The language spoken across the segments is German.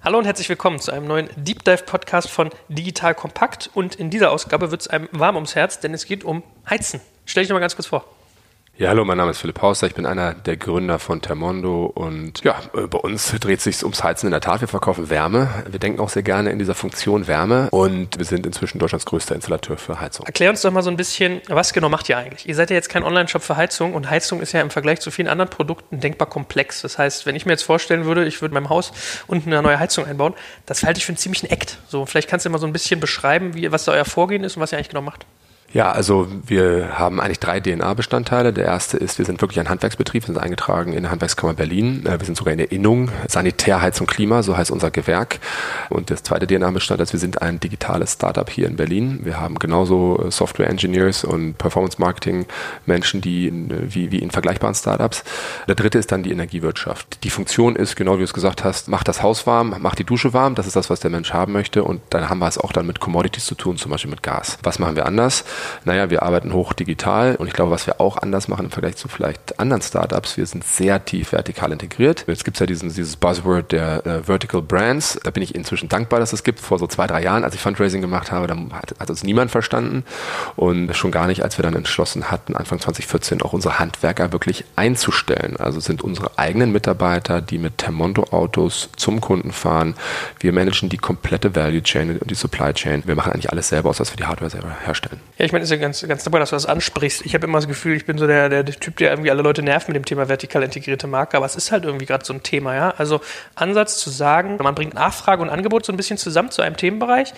Hallo und herzlich willkommen zu einem neuen Deep Dive Podcast von Digital Kompakt. Und in dieser Ausgabe wird es einem warm ums Herz, denn es geht um Heizen. Stell dich noch mal ganz kurz vor. Ja, hallo, mein Name ist Philipp Hauser, ich bin einer der Gründer von Termondo und ja, äh, bei uns dreht sich ums Heizen in der Tat. Wir verkaufen Wärme. Wir denken auch sehr gerne in dieser Funktion Wärme und wir sind inzwischen Deutschlands größter Installateur für Heizung. Erklär uns doch mal so ein bisschen, was genau macht ihr eigentlich? Ihr seid ja jetzt kein Online-Shop für Heizung und Heizung ist ja im Vergleich zu vielen anderen Produkten denkbar komplex. Das heißt, wenn ich mir jetzt vorstellen würde, ich würde in meinem Haus unten eine neue Heizung einbauen, das halte ich für einen ziemlichen Act. So, vielleicht kannst du mal so ein bisschen beschreiben, wie, was da euer Vorgehen ist und was ihr eigentlich genau macht. Ja, also wir haben eigentlich drei DNA-Bestandteile. Der erste ist, wir sind wirklich ein Handwerksbetrieb, wir sind eingetragen in der Handwerkskammer Berlin. Äh, wir sind sogar in der Innung, Sanitär, Heiz und Klima, so heißt unser Gewerk. Und das zweite DNA-Bestandteil ist, wir sind ein digitales Startup hier in Berlin. Wir haben genauso äh, Software-Engineers und Performance-Marketing-Menschen die äh, wie, wie in vergleichbaren Startups. Der dritte ist dann die Energiewirtschaft. Die Funktion ist, genau wie du es gesagt hast, macht das Haus warm, macht die Dusche warm. Das ist das, was der Mensch haben möchte. Und dann haben wir es auch dann mit Commodities zu tun, zum Beispiel mit Gas. Was machen wir anders? Naja, wir arbeiten hoch digital und ich glaube, was wir auch anders machen im Vergleich zu vielleicht anderen Startups, wir sind sehr tief vertikal integriert. Jetzt gibt es ja diesen, dieses Buzzword der äh, Vertical Brands. Da bin ich inzwischen dankbar, dass es gibt. Vor so zwei, drei Jahren, als ich Fundraising gemacht habe, da hat, hat uns niemand verstanden und schon gar nicht, als wir dann entschlossen hatten, Anfang 2014 auch unsere Handwerker wirklich einzustellen. Also sind unsere eigenen Mitarbeiter, die mit Termondo Autos zum Kunden fahren. Wir managen die komplette Value Chain und die Supply Chain. Wir machen eigentlich alles selber aus, als wir die Hardware selber herstellen. Ja, ich meine, ist ja ganz, ganz dabei, dass du das ansprichst. Ich habe immer das Gefühl, ich bin so der, der, der, Typ, der irgendwie alle Leute nervt mit dem Thema vertikal integrierte Marke, aber es ist halt irgendwie gerade so ein Thema, ja. Also Ansatz zu sagen, man bringt Nachfrage und Angebot so ein bisschen zusammen zu einem Themenbereich.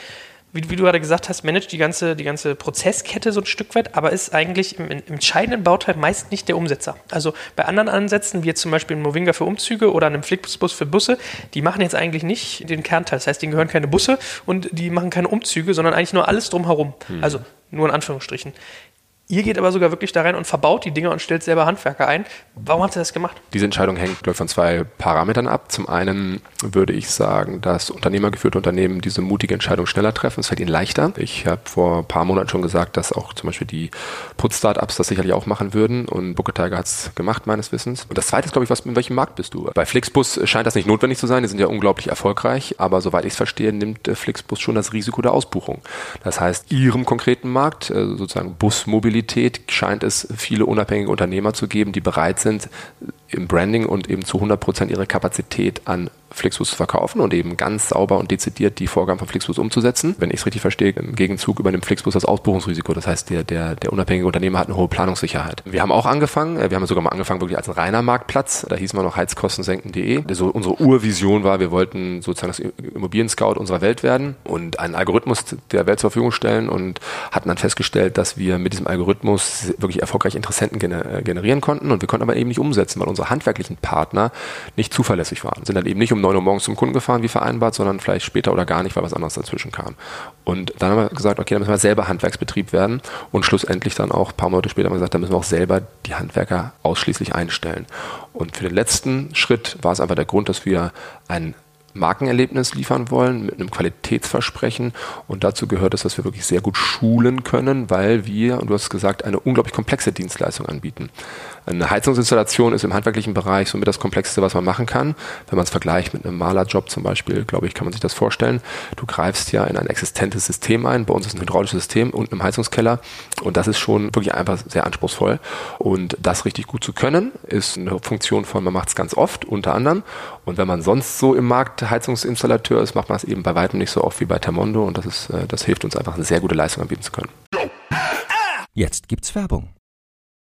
Wie, wie, du gerade gesagt hast, managt die ganze, die ganze Prozesskette so ein Stück weit, aber ist eigentlich im, im, entscheidenden Bauteil meist nicht der Umsetzer. Also bei anderen Ansätzen, wie jetzt zum Beispiel ein Movinga für Umzüge oder einem Flixbus für Busse, die machen jetzt eigentlich nicht den Kernteil. Das heißt, denen gehören keine Busse und die machen keine Umzüge, sondern eigentlich nur alles drumherum. Hm. Also nur in Anführungsstrichen. Ihr geht aber sogar wirklich da rein und verbaut die Dinger und stellt selber Handwerker ein. Warum habt ihr das gemacht? Diese Entscheidung hängt von zwei Parametern ab. Zum einen würde ich sagen, dass unternehmergeführte Unternehmen diese mutige Entscheidung schneller treffen. Es fällt ihnen leichter. Ich habe vor ein paar Monaten schon gesagt, dass auch zum Beispiel die Putz-Startups das sicherlich auch machen würden. Und Booker Tiger hat es gemacht, meines Wissens. Und das zweite ist, glaube ich, was, in welchem Markt bist du? Bei Flixbus scheint das nicht notwendig zu sein. Die sind ja unglaublich erfolgreich. Aber soweit ich es verstehe, nimmt äh, Flixbus schon das Risiko der Ausbuchung. Das heißt, ihrem konkreten Markt, äh, sozusagen Busmobilität, Mobilität scheint es viele unabhängige Unternehmer zu geben, die bereit sind, im Branding und eben zu 100 Prozent ihre Kapazität an Flixbus zu verkaufen und eben ganz sauber und dezidiert die Vorgaben von Flixbus umzusetzen. Wenn ich es richtig verstehe, im Gegenzug übernimmt Flixbus das Ausbuchungsrisiko. Das heißt, der, der, der unabhängige Unternehmer hat eine hohe Planungssicherheit. Wir haben auch angefangen, äh, wir haben sogar mal angefangen wirklich als ein reiner Marktplatz. Da hieß man noch heizkostensenken.de. Also unsere Urvision war, wir wollten sozusagen das Immobilien-Scout unserer Welt werden und einen Algorithmus der Welt zur Verfügung stellen und hatten dann festgestellt, dass wir mit diesem Algorithmus wirklich erfolgreich Interessenten äh, generieren konnten und wir konnten aber eben nicht umsetzen, weil unsere handwerklichen Partner nicht zuverlässig waren. Sind dann eben nicht um 9 Uhr morgens zum Kunden gefahren, wie vereinbart, sondern vielleicht später oder gar nicht, weil was anderes dazwischen kam. Und dann haben wir gesagt, okay, dann müssen wir selber Handwerksbetrieb werden und schlussendlich dann auch ein paar Monate später haben wir gesagt, dann müssen wir auch selber die Handwerker ausschließlich einstellen. Und für den letzten Schritt war es einfach der Grund, dass wir ein Markenerlebnis liefern wollen mit einem Qualitätsversprechen. Und dazu gehört es, dass wir wirklich sehr gut schulen können, weil wir, und du hast gesagt, eine unglaublich komplexe Dienstleistung anbieten. Eine Heizungsinstallation ist im handwerklichen Bereich somit das Komplexeste, was man machen kann. Wenn man es vergleicht mit einem Malerjob zum Beispiel, glaube ich, kann man sich das vorstellen. Du greifst ja in ein existentes System ein. Bei uns ist ein hydraulisches System unten im Heizungskeller. Und das ist schon wirklich einfach sehr anspruchsvoll. Und das richtig gut zu können, ist eine Funktion von, man macht es ganz oft, unter anderem. Und wenn man sonst so im Markt Heizungsinstallateur ist, macht man es eben bei weitem nicht so oft wie bei Termondo. Und das, ist, äh, das hilft uns einfach, eine sehr gute Leistung anbieten zu können. Jetzt gibt's Werbung.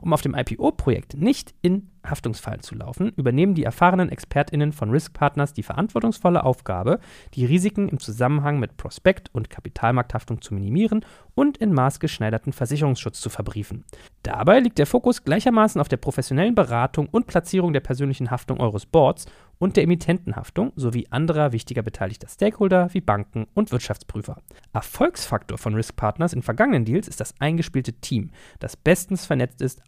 Um auf dem IPO-Projekt nicht in Haftungsfallen zu laufen, übernehmen die erfahrenen ExpertInnen von Risk Partners die verantwortungsvolle Aufgabe, die Risiken im Zusammenhang mit Prospekt- und Kapitalmarkthaftung zu minimieren und in maßgeschneiderten Versicherungsschutz zu verbriefen. Dabei liegt der Fokus gleichermaßen auf der professionellen Beratung und Platzierung der persönlichen Haftung eures Boards und der Emittentenhaftung sowie anderer wichtiger beteiligter Stakeholder wie Banken und Wirtschaftsprüfer. Erfolgsfaktor von Risk Partners in vergangenen Deals ist das eingespielte Team, das bestens vernetzt ist,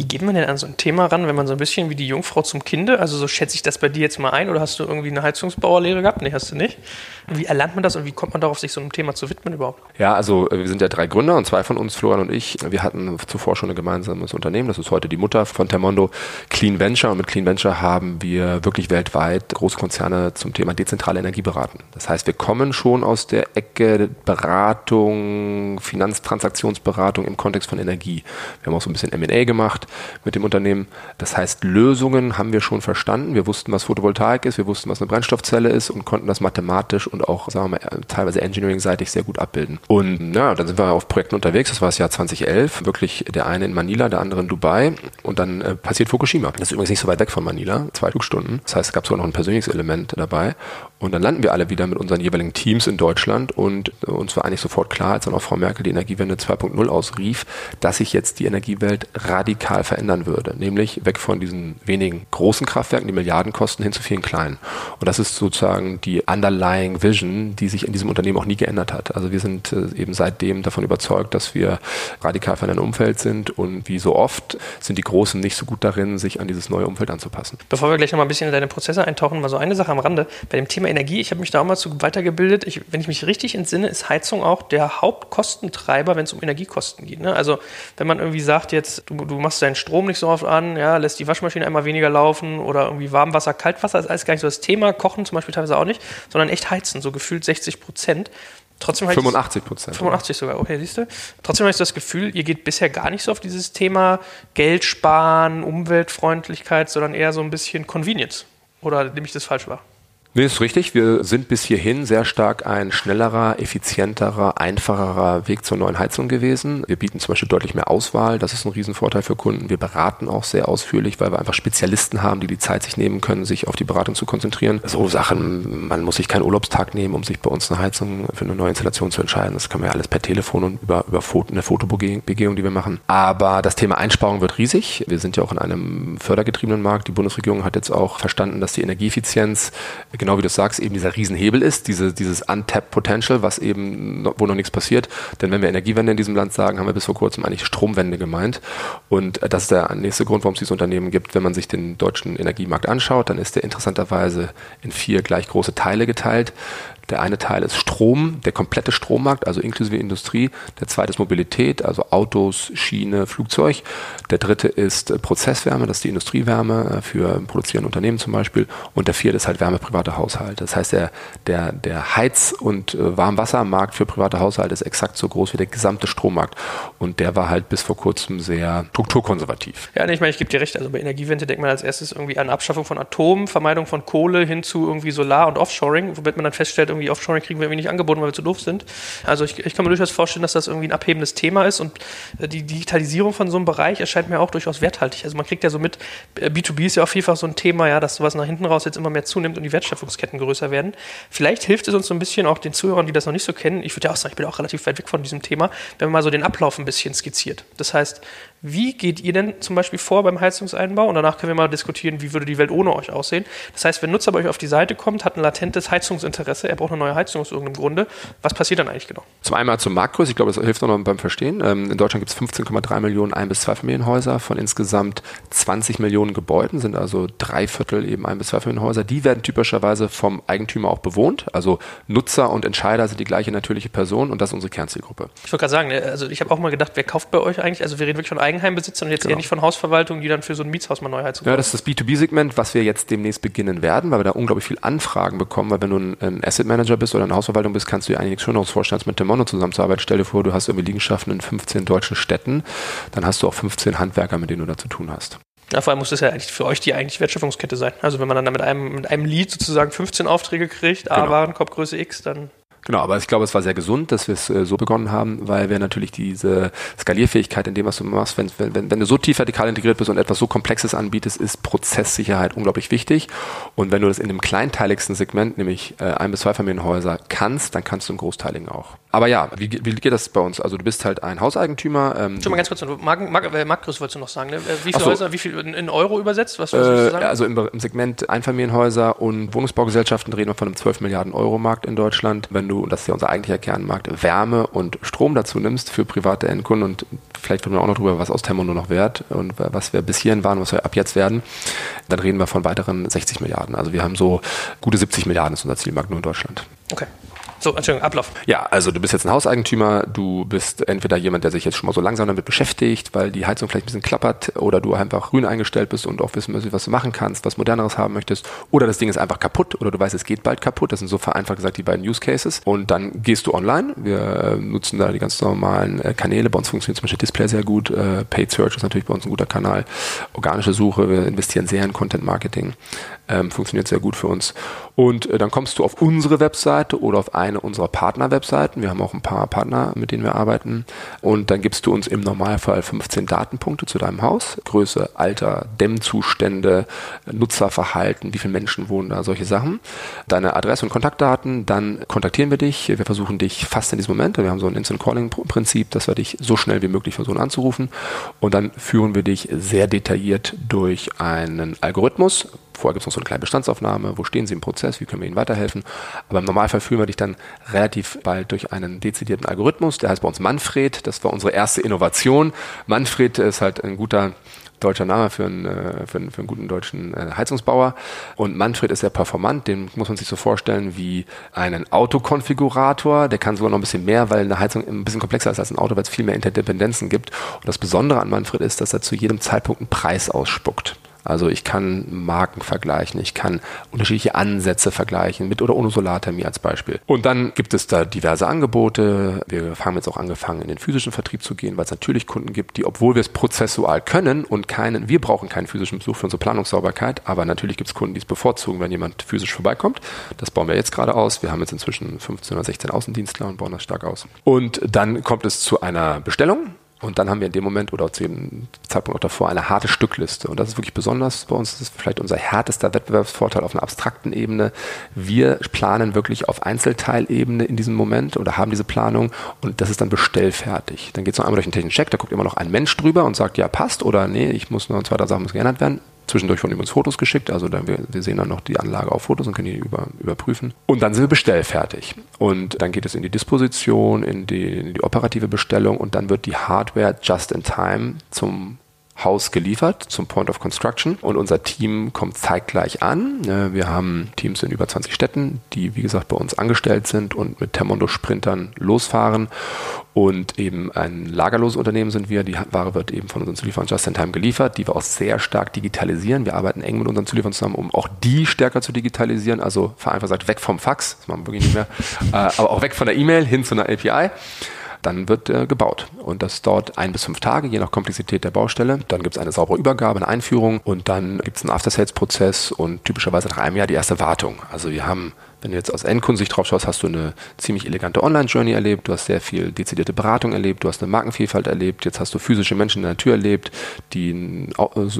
Wie geht man denn an so ein Thema ran, wenn man so ein bisschen wie die Jungfrau zum Kinde, also so schätze ich das bei dir jetzt mal ein, oder hast du irgendwie eine Heizungsbauerlehre gehabt? Nee, hast du nicht. Wie erlernt man das und wie kommt man darauf, sich so einem Thema zu widmen überhaupt? Ja, also äh, wir sind ja drei Gründer und zwei von uns, Florian und ich, wir hatten zuvor schon ein gemeinsames Unternehmen, das ist heute die Mutter von Termondo, Clean Venture und mit Clean Venture haben wir wirklich weltweit Großkonzerne zum Thema dezentrale Energie beraten. Das heißt, wir kommen schon aus der Ecke Beratung, Finanztransaktionsberatung im Kontext von Energie. Wir haben auch so ein bisschen M&A gemacht, mit dem Unternehmen. Das heißt, Lösungen haben wir schon verstanden. Wir wussten, was Photovoltaik ist, wir wussten, was eine Brennstoffzelle ist und konnten das mathematisch und auch, sagen wir mal, teilweise engineering-seitig sehr gut abbilden. Und ja, dann sind wir auf Projekten unterwegs. Das war das Jahr 2011. Wirklich der eine in Manila, der andere in Dubai. Und dann äh, passiert Fukushima. Das ist übrigens nicht so weit weg von Manila, zwei Flugstunden. Das heißt, es gab sogar noch ein persönliches Element dabei. Und dann landen wir alle wieder mit unseren jeweiligen Teams in Deutschland und äh, uns war eigentlich sofort klar, als dann auch Frau Merkel die Energiewende 2.0 ausrief, dass sich jetzt die Energiewelt radikal verändern würde. Nämlich weg von diesen wenigen großen Kraftwerken, die Milliarden kosten, hin zu vielen kleinen. Und das ist sozusagen die underlying Vision, die sich in diesem Unternehmen auch nie geändert hat. Also wir sind äh, eben seitdem davon überzeugt, dass wir radikal verändern Umfeld sind und wie so oft sind die Großen nicht so gut darin, sich an dieses neue Umfeld anzupassen. Bevor wir gleich noch mal ein bisschen in deine Prozesse eintauchen, mal so eine Sache am Rande. Bei dem Thema Energie, ich habe mich da auch mal zu weitergebildet. Ich, wenn ich mich richtig entsinne, ist Heizung auch der Hauptkostentreiber, wenn es um Energiekosten geht. Ne? Also wenn man irgendwie sagt, jetzt du, du, machst deinen Strom nicht so oft an, ja, lässt die Waschmaschine einmal weniger laufen oder irgendwie Warmwasser, Kaltwasser ist alles gar nicht so das Thema. Kochen zum Beispiel teilweise auch nicht, sondern echt heizen, so gefühlt 60 Prozent. Trotzdem 85 Prozent. 85 sogar, okay, siehst du. Trotzdem habe ich das Gefühl, ihr geht bisher gar nicht so auf dieses Thema Geld sparen, Umweltfreundlichkeit, sondern eher so ein bisschen Convenience. Oder nehme ich das falsch wahr? Nee, ist richtig. Wir sind bis hierhin sehr stark ein schnellerer, effizienterer, einfacherer Weg zur neuen Heizung gewesen. Wir bieten zum Beispiel deutlich mehr Auswahl. Das ist ein Riesenvorteil für Kunden. Wir beraten auch sehr ausführlich, weil wir einfach Spezialisten haben, die die Zeit sich nehmen können, sich auf die Beratung zu konzentrieren. So Sachen, man muss sich keinen Urlaubstag nehmen, um sich bei uns eine Heizung für eine neue Installation zu entscheiden. Das man ja alles per Telefon und über, über Foto, eine Fotobegehung, die wir machen. Aber das Thema Einsparung wird riesig. Wir sind ja auch in einem fördergetriebenen Markt. Die Bundesregierung hat jetzt auch verstanden, dass die Energieeffizienz genau wie du sagst, eben dieser Riesenhebel ist, diese, dieses Untapped Potential, was eben, wo noch nichts passiert. Denn wenn wir Energiewende in diesem Land sagen, haben wir bis vor kurzem eigentlich Stromwende gemeint. Und das ist der nächste Grund, warum es dieses Unternehmen gibt. Wenn man sich den deutschen Energiemarkt anschaut, dann ist der interessanterweise in vier gleich große Teile geteilt. Der eine Teil ist Strom, der komplette Strommarkt, also inklusive Industrie. Der zweite ist Mobilität, also Autos, Schiene, Flugzeug. Der dritte ist äh, Prozesswärme, das ist die Industriewärme äh, für produzierende Unternehmen zum Beispiel. Und der vierte ist halt Wärme private Haushalte. Das heißt, der, der, der Heiz- und äh, Warmwassermarkt für private Haushalte ist exakt so groß wie der gesamte Strommarkt. Und der war halt bis vor kurzem sehr strukturkonservativ. Ja, nee, ich meine, ich gebe dir recht. Also bei Energiewende denkt man als erstes irgendwie an Abschaffung von Atom, Vermeidung von Kohle hin zu irgendwie Solar- und Offshoring, womit man dann feststellt, irgendwie Offshoring kriegen wir irgendwie nicht angeboten, weil wir zu doof sind. Also ich, ich kann mir durchaus vorstellen, dass das irgendwie ein abhebendes Thema ist und äh, die Digitalisierung von so einem Bereich erscheint mir auch durchaus werthaltig. Also man kriegt ja so mit, B2B äh, ist ja auch vielfach so ein Thema, ja, dass sowas nach hinten raus jetzt immer mehr zunimmt und die Wertschöpfungsketten größer werden. Vielleicht hilft es uns so ein bisschen auch den Zuhörern, die das noch nicht so kennen. Ich würde ja auch sagen, ich bin auch relativ weit weg von diesem Thema, wenn man mal so den Ablauf ein bisschen skizziert. Das heißt, wie geht ihr denn zum Beispiel vor beim Heizungseinbau? Und danach können wir mal diskutieren, wie würde die Welt ohne euch aussehen. Das heißt, wenn ein Nutzer bei euch auf die Seite kommt, hat ein latentes Heizungsinteresse, er braucht eine neue Heizung aus irgendeinem Grunde. Was passiert dann eigentlich genau? Zum einen zum Marktgröße, ich glaube, das hilft noch beim Verstehen. Ähm, in Deutschland gibt es 15,3 Millionen Ein- bis Zweifamilienhäuser von insgesamt 20 Millionen Gebäuden, sind also drei Viertel eben Ein- bis Zweifamilienhäuser. Die werden typischerweise vom Eigentümer auch bewohnt. Also Nutzer und Entscheider sind die gleiche natürliche Person und das ist unsere Kernzielgruppe. Ich wollte gerade sagen, ne, also ich habe auch mal gedacht, wer kauft bei euch eigentlich? Also wir reden wirklich von Eigenheimbesitzern und jetzt genau. eher nicht von Hausverwaltungen, die dann für so ein Mietshaus mal neu heizen. Ja, das ist das B2B-Segment, was wir jetzt demnächst beginnen werden, weil wir da unglaublich viel Anfragen bekommen, weil wenn du ein, Asset Manager bist oder eine Hausverwaltung bist, kannst du dir eigentlich nichts Schöneres vorstellen, als mit Demono zusammenzuarbeiten. Stell dir vor, du hast irgendwie Liegenschaften in 15 deutschen Städten, dann hast du auch 15 Handwerker, mit denen du da zu tun hast. Ja, vor allem muss das ja eigentlich für euch die eigentlich Wertschöpfungskette sein. Also wenn man dann mit einem, mit einem Lead sozusagen 15 Aufträge kriegt, genau. A Warenkorbgröße X, dann Genau, aber ich glaube, es war sehr gesund, dass wir es äh, so begonnen haben, weil wir natürlich diese Skalierfähigkeit in dem, was du machst, wenn, wenn, wenn du so tief vertikal integriert bist und etwas so Komplexes anbietest, ist Prozesssicherheit unglaublich wichtig. Und wenn du das in dem kleinteiligsten Segment, nämlich äh, ein bis zwei Familienhäuser, kannst, dann kannst du im Großteiligen auch. Aber ja, wie, wie geht das bei uns? Also du bist halt ein Hauseigentümer. Ähm, Schon mal ganz kurz, Mark, Mark, äh, Marktgröße wolltest du noch sagen, ne? Äh, wie viele so. Häuser, wie viel in Euro übersetzt? Was äh, du sagen? Also im, im, Segment Einfamilienhäuser und Wohnungsbaugesellschaften reden wir von einem 12 Milliarden Euro Markt in Deutschland. Wenn du, und das ist ja unser eigentlicher Kernmarkt, Wärme und Strom dazu nimmst für private Endkunden und vielleicht reden wir auch noch drüber, was aus Temmo nur noch wert und was wir bis hierhin waren, was wir ab jetzt werden, dann reden wir von weiteren 60 Milliarden. Also wir haben so gute 70 Milliarden ist unser Zielmarkt nur in Deutschland. Okay. So, Entschuldigung, Ablauf. Ja, also du bist jetzt ein Hauseigentümer, du bist entweder jemand, der sich jetzt schon mal so langsam damit beschäftigt, weil die Heizung vielleicht ein bisschen klappert oder du einfach grün eingestellt bist und auch wissen möchtest, was du machen kannst, was moderneres haben möchtest oder das Ding ist einfach kaputt oder du weißt, es geht bald kaputt. Das sind so vereinfacht gesagt die beiden Use Cases und dann gehst du online. Wir äh, nutzen da die ganz normalen äh, Kanäle. Bei uns funktioniert zum Beispiel Display sehr gut. Äh, Paid Search ist natürlich bei uns ein guter Kanal. Organische Suche, wir investieren sehr in Content Marketing. Ähm, funktioniert sehr gut für uns. Und dann kommst du auf unsere Webseite oder auf eine unserer Partner-Webseiten. Wir haben auch ein paar Partner, mit denen wir arbeiten. Und dann gibst du uns im Normalfall 15 Datenpunkte zu deinem Haus. Größe, Alter, Dämmzustände, Nutzerverhalten, wie viele Menschen wohnen da, solche Sachen. Deine Adresse und Kontaktdaten. Dann kontaktieren wir dich. Wir versuchen dich fast in diesem Moment. Wir haben so ein Instant Calling-Prinzip, dass wir dich so schnell wie möglich versuchen anzurufen. Und dann führen wir dich sehr detailliert durch einen Algorithmus, Vorher gibt es noch so eine kleine Bestandsaufnahme, wo stehen Sie im Prozess, wie können wir Ihnen weiterhelfen. Aber im Normalfall führen wir dich dann relativ bald durch einen dezidierten Algorithmus, der heißt bei uns Manfred, das war unsere erste Innovation. Manfred ist halt ein guter deutscher Name für einen, äh, für einen, für einen guten deutschen äh, Heizungsbauer. Und Manfred ist sehr performant, den muss man sich so vorstellen wie einen Autokonfigurator. Der kann sogar noch ein bisschen mehr, weil eine Heizung ein bisschen komplexer ist als ein Auto, weil es viel mehr Interdependenzen gibt. Und das Besondere an Manfred ist, dass er zu jedem Zeitpunkt einen Preis ausspuckt. Also ich kann Marken vergleichen, ich kann unterschiedliche Ansätze vergleichen, mit oder ohne Solarthermie als Beispiel. Und dann gibt es da diverse Angebote. Wir haben jetzt auch angefangen, in den physischen Vertrieb zu gehen, weil es natürlich Kunden gibt, die, obwohl wir es prozessual können und keinen, wir brauchen keinen physischen Besuch für unsere Planungssauberkeit, aber natürlich gibt es Kunden, die es bevorzugen, wenn jemand physisch vorbeikommt. Das bauen wir jetzt gerade aus. Wir haben jetzt inzwischen 15 oder 16 Außendienstler und bauen das stark aus. Und dann kommt es zu einer Bestellung und dann haben wir in dem Moment oder zu dem Zeitpunkt auch davor eine harte Stückliste. Und das ist wirklich besonders bei uns. Das ist vielleicht unser härtester Wettbewerbsvorteil auf einer abstrakten Ebene. Wir planen wirklich auf Einzelteilebene in diesem Moment oder haben diese Planung und das ist dann bestellfertig. Dann geht es noch einmal durch einen technischen Check, da guckt immer noch ein Mensch drüber und sagt, ja, passt oder nee, ich muss noch zwei, drei Sachen müssen geändert werden. Zwischendurch wurden uns Fotos geschickt, also dann, wir, wir, sehen dann noch die Anlage auf Fotos und können die über, überprüfen. Und dann sind wir bestellfertig. Und dann geht es in die Disposition, in die, in die operative Bestellung und dann wird die Hardware just in time zum Haus geliefert zum Point of Construction und unser Team kommt zeitgleich an. Wir haben Teams in über 20 Städten, die wie gesagt bei uns angestellt sind und mit Termondo Sprintern losfahren und eben ein lagerloses Unternehmen sind wir. Die Ware wird eben von unseren Zulieferern just in time geliefert, die wir auch sehr stark digitalisieren. Wir arbeiten eng mit unseren Zulieferern zusammen, um auch die stärker zu digitalisieren. Also vereinfacht gesagt, weg vom Fax, das machen wir wirklich nicht mehr, äh, aber auch weg von der E-Mail hin zu einer API dann wird äh, gebaut. Und das dauert ein bis fünf Tage, je nach Komplexität der Baustelle. Dann gibt es eine saubere Übergabe, eine Einführung und dann gibt es einen After-Sales-Prozess und typischerweise nach einem Jahr die erste Wartung. Also wir haben wenn du jetzt aus Endkundensicht drauf schaust, hast du eine ziemlich elegante Online-Journey erlebt, du hast sehr viel dezidierte Beratung erlebt, du hast eine Markenvielfalt erlebt, jetzt hast du physische Menschen in der Tür erlebt, die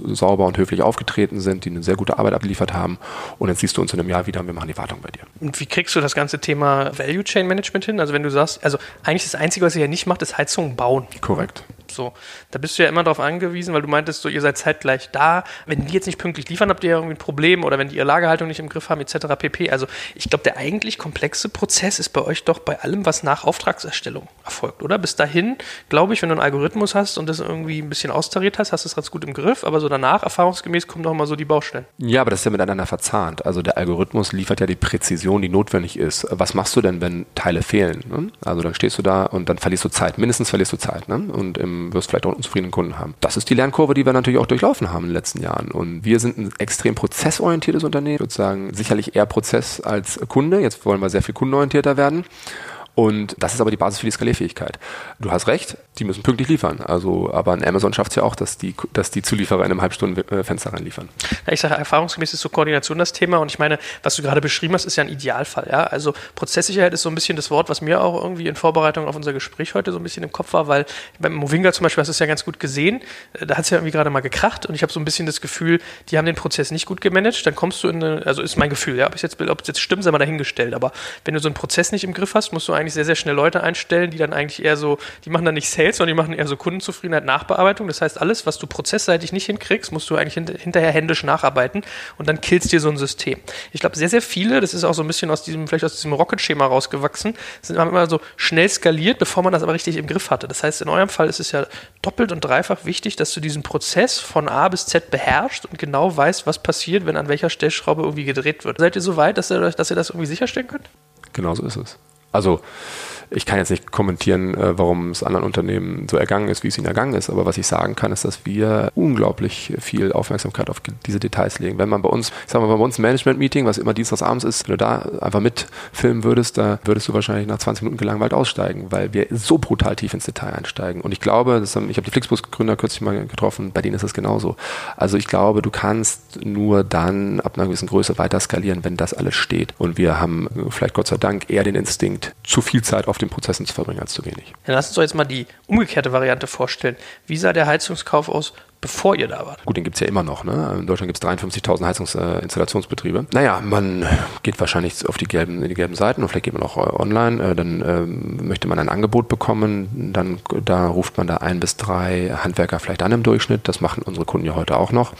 sauber und höflich aufgetreten sind, die eine sehr gute Arbeit abgeliefert haben und jetzt siehst du uns in einem Jahr wieder und wir machen die Wartung bei dir. Und wie kriegst du das ganze Thema Value Chain Management hin? Also wenn du sagst, also eigentlich das Einzige, was ihr ja nicht macht, ist Heizungen bauen. Korrekt. So, da bist du ja immer darauf angewiesen, weil du meintest, so, ihr seid zeitgleich da. Wenn die jetzt nicht pünktlich liefern, habt ihr ja irgendwie ein Problem oder wenn die ihre Lagerhaltung nicht im Griff haben, etc. pp. Also ich Ich glaube, der eigentlich komplexe Prozess ist bei euch doch bei allem, was nach Auftragserstellung erfolgt, oder? Bis dahin, glaube ich, wenn du einen Algorithmus hast und das irgendwie ein bisschen austariert hast, hast du es ganz gut im Griff, aber so danach, erfahrungsgemäß, kommen noch mal so die Baustellen. Ja, aber das ist ja miteinander verzahnt. Also der Algorithmus liefert ja die Präzision, die notwendig ist. Was machst du denn, wenn Teile fehlen? Ne? Also dann stehst du da und dann verlierst du Zeit. Mindestens verlierst du Zeit ne? und ähm, wirst vielleicht auch unzufriedenen Kunden haben. Das ist die Lernkurve, die wir natürlich auch durchlaufen haben in den letzten Jahren. Und wir sind ein extrem prozessorientiertes Unternehmen, sozusagen sicherlich eher Prozess als Kunde. Jetzt wollen wir sehr viel kundenorientierter werden. Und das ist aber die Basis für die Skalierfähigkeit. Du hast recht, die müssen pünktlich liefern. Also, aber an Amazon schafft es ja auch, dass die, dass die Zulieferer in einem Halbstundenfenster reinliefern. Ja, ich sage, erfahrungsgemäß ist so Koordination das Thema. Und ich meine, was du gerade beschrieben hast, ist ja ein Idealfall. Ja? Also Prozesssicherheit ist so ein bisschen das Wort, was mir auch irgendwie in Vorbereitung auf unser Gespräch heute so ein bisschen im Kopf war, weil beim Movinga zum Beispiel hast du es ja ganz gut gesehen. Da hat es ja irgendwie gerade mal gekracht und ich habe so ein bisschen das Gefühl, die haben den Prozess nicht gut gemanagt. Dann kommst du in eine, also ist mein Gefühl, ja, ob es jetzt, ob jetzt stimmt, sei mal dahingestellt. Aber wenn du so einen Prozess nicht im Griff hast, musst du eigentlich sehr, sehr schnell Leute einstellen, die dann eigentlich eher so, die machen dann nicht Sales, sondern die machen eher so Kundenzufriedenheit, Nachbearbeitung. Das heißt, alles, was du prozessseitig nicht hinkriegst, musst du eigentlich hinterher händisch nacharbeiten und dann killst dir so ein System. Ich glaube, sehr, sehr viele, das ist auch so ein bisschen aus diesem, vielleicht aus diesem Rocket-Schema rausgewachsen, sind immer so schnell skaliert, bevor man das aber richtig im Griff hatte. Das heißt, in eurem Fall ist es ja doppelt und dreifach wichtig, dass du diesen Prozess von A bis Z beherrschst und genau weißt, was passiert, wenn an welcher Stellschraube irgendwie gedreht wird. Seid ihr so weit, dass ihr, dass ihr das irgendwie sicherstellen könnt? Genau so ist es. Also ich kann jetzt nicht kommentieren, äh, warum es anderen Unternehmen so ergangen ist, wie es ihnen ergangen ist, aber was ich sagen kann, ist, dass wir unglaublich viel Aufmerksamkeit auf diese Details legen. Wenn man bei uns, ich sag mal, bei uns ein Management-Meeting, was immer dienstags abends ist, wenn du da einfach mitfilmen würdest, da würdest du wahrscheinlich nach 20 Minuten gelangweilt aussteigen, weil wir so brutal tief ins Detail einsteigen. Und ich glaube, das haben, ich habe die Flixbus-Gründer kürzlich mal getroffen, bei denen ist das genauso. Also ich glaube, du kannst nur dann ab einer gewissen Größe weiter skalieren, wenn das alles steht. Und wir haben vielleicht Gott sei Dank eher den Instinkt, zu viel Zeit auf den Prozessen zu verbringen als zu wenig. Dann lass uns doch jetzt mal die umgekehrte Variante vorstellen. Wie sah der Heizungskauf aus, bevor ihr da wart. Gut, den gibt es ja immer noch. Ne? In Deutschland gibt es 53.000 Heizungsinstallationsbetriebe. Naja, man geht wahrscheinlich auf die gelben, die gelben Seiten und vielleicht geht man auch äh, online. Äh, dann äh, möchte man ein Angebot bekommen. Dann da ruft man da ein bis drei Handwerker vielleicht an im Durchschnitt. Das machen unsere Kunden ja heute auch noch.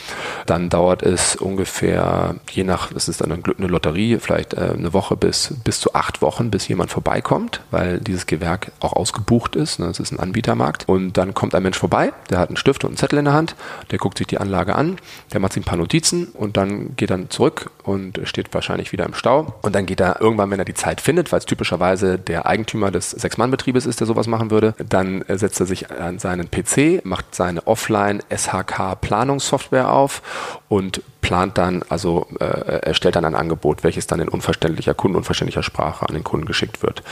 Dann dauert es ungefähr, je nach, das ist dann eine Lotterie, vielleicht äh, eine Woche bis, bis zu acht Wochen, bis jemand vorbeikommt, weil dieses Gewerk auch ausgebucht ist. Ne? Das ist ein Anbietermarkt. Und dann kommt ein Mensch vorbei, der hat einen Stift und einen Zettel in der Hand der guckt sich die Anlage an, der macht sich ein paar Notizen und dann geht dann zurück und steht wahrscheinlich wieder im Stau. Und dann geht er irgendwann, wenn er die Zeit findet, weil es typischerweise der Eigentümer des Sechs-Mann-Betriebes ist, der sowas machen würde, dann setzt er sich an seinen PC, macht seine Offline-SHK-Planungssoftware auf und plant dann, also äh, erstellt dann ein Angebot, welches dann in unverständlicher, kundenunverständlicher Sprache an den Kunden geschickt wird.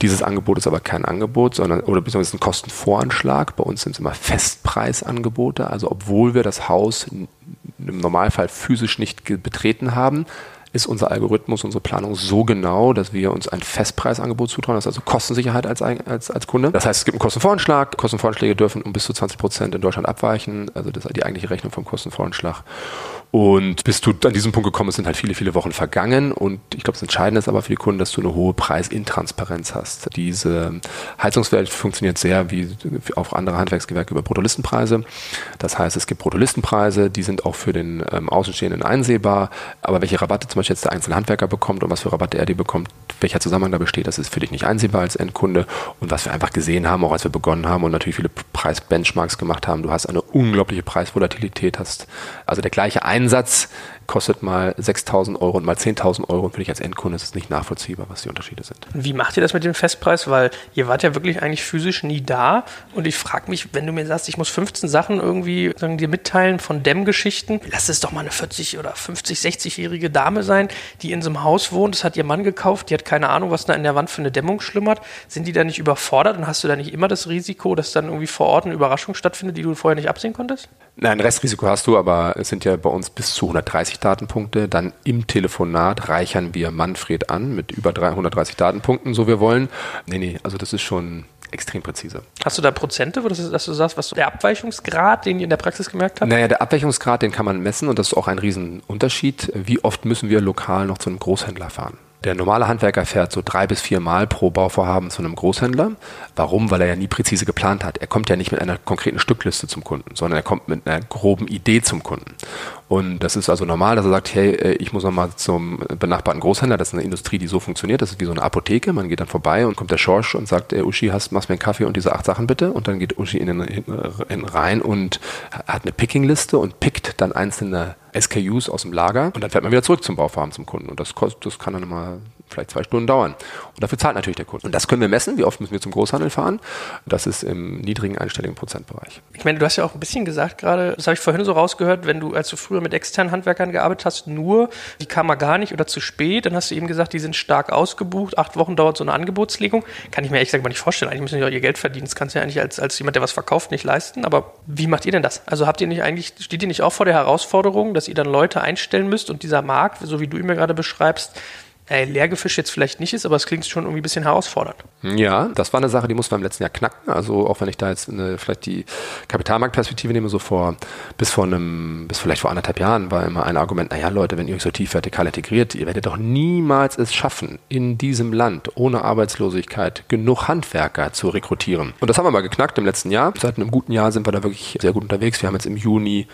Dieses Angebot ist aber kein Angebot, sondern oder beziehungsweise ein Kostenvoranschlag. Bei uns sind es immer Festpreisangebote, also obwohl wir das Haus im Normalfall physisch nicht betreten haben, ist unser Algorithmus, unsere Planung so genau, dass wir uns ein Festpreisangebot zutrauen. Das ist also Kostensicherheit als, als, als Kunde. Das heißt, es gibt einen Kostenvoranschlag. Kostenvoranschläge dürfen um bis zu 20 Prozent in Deutschland abweichen. Also das ist die eigentliche Rechnung vom Kostenvoranschlag. Und bis du an diesem Punkt gekommen bist, sind halt viele, viele Wochen vergangen. Und ich glaube, das Entscheidende ist aber für die Kunden, dass du eine hohe Preisintransparenz hast. Diese Heizungswelt funktioniert sehr wie auf andere Handwerksgewerke über Bruttolistenpreise. Das heißt, es gibt Bruttolistenpreise, die sind auch für den ähm, Außenstehenden einsehbar. Aber welche Rabatte zum Beispiel jetzt der einzelne Handwerker bekommt und was für Rabatte er die bekommt, welcher Zusammenhang da besteht, das ist für dich nicht einsehbar als Endkunde. Und was wir einfach gesehen haben, auch als wir begonnen haben und natürlich viele Preisbenchmarks gemacht haben, du hast eine unglaubliche Preisvolatilität, hast also der gleiche Einsatz Einsatz kostet mal 6.000 Euro und mal 10.000 Euro und für dich als Endkunde ist es nicht nachvollziehbar, was die Unterschiede sind. Wie macht ihr das mit dem Festpreis? Weil ihr wart ja wirklich eigentlich physisch nie da und ich frage mich, wenn du mir sagst, ich muss 15 Sachen irgendwie sagen, dir mitteilen von Dämmgeschichten, lass es doch mal eine 40 oder 50, 60-jährige Dame sein, die in so einem Haus wohnt, das hat ihr Mann gekauft, die hat keine Ahnung, was da in der Wand für eine Dämmung schlummert. Sind die da nicht überfordert und hast du da nicht immer das Risiko, dass dann irgendwie vor Ort eine Überraschung stattfindet, die du vorher nicht absehen konntest? Nein, Restrisiko hast du, aber es sind ja bei uns bis zu 130 Datenpunkte. Dann im Telefonat reichern wir Manfred an mit über 330 Datenpunkten, so wir wollen. Nee, nee, also das ist schon extrem präzise. Hast du da Prozente, wo das, dass du sagst, was der Abweichungsgrad, den ihr in der Praxis gemerkt habt? Naja, der Abweichungsgrad, den kann man messen und das ist auch ein Riesenunterschied. Wie oft müssen wir lokal noch zu einem Großhändler fahren? Der normale Handwerker fährt so drei bis vier Mal pro Bauvorhaben zu einem Großhändler. Warum? Weil er ja nie präzise geplant hat. Er kommt ja nicht mit einer konkreten Stückliste zum Kunden, sondern er kommt mit einer groben Idee zum Kunden. Und das ist also normal, dass er sagt, hey, äh, ich muss nochmal zum benachbarten Großhändler. Das ist eine Industrie, die so funktioniert. Das ist wie so eine Apotheke. Man geht dann vorbei und kommt der Schorsch und sagt, äh, Uschi, hast, machst mir einen Kaffee und diese acht Sachen bitte. Und dann geht Uschi in den, in, rein und hat eine Picking-Liste und pickt dann einzelne SKUs aus dem Lager und dann fährt man wieder zurück zum Bauvorhaben zum Kunden. Und das kostet, das kann dann immer vielleicht zwei Stunden dauern. Und dafür zahlt natürlich der Kunde. Und das können wir messen. Wie oft müssen wir zum Großhandel fahren? Das ist im niedrigen einstelligen Prozentbereich. Ich meine, du hast ja auch ein bisschen gesagt gerade, das habe ich vorhin so rausgehört, wenn du, als du früher mit externen Handwerkern gearbeitet hast, nur, die kamen gar nicht oder zu spät, dann hast du eben gesagt, die sind stark ausgebucht, acht Wochen dauert so eine Angebotslegung. Kann ich mir ehrlich gesagt mal nicht vorstellen. Eigentlich müssen die auch ihr Geld verdienen. Das kannst du ja eigentlich als, als jemand, der was verkauft, nicht leisten. Aber wie macht ihr denn das? Also habt ihr nicht eigentlich, steht ihr nicht auch vor der Herausforderung, dass ihr dann Leute einstellen müsst und dieser Markt, so wie du ihn mir gerade beschreibst, äh, leergefischt jetzt vielleicht nicht ist, aber es klingt schon irgendwie ein bisschen herausfordernd. Ja, das war eine Sache, die mussten wir im letzten Jahr knacken. Also auch wenn ich da jetzt eine, vielleicht die Kapitalmarktperspektive nehme, so vor bis vor einem, bis vielleicht vor anderthalb Jahren war immer ein Argument, naja Leute, wenn ihr euch so tief vertikal integriert, ihr werdet doch niemals es schaffen, in diesem Land ohne Arbeitslosigkeit genug Handwerker zu rekrutieren. Und das haben wir mal geknackt im letzten Jahr. Seit einem guten Jahr sind wir da wirklich sehr gut unterwegs. Wir haben jetzt im Juni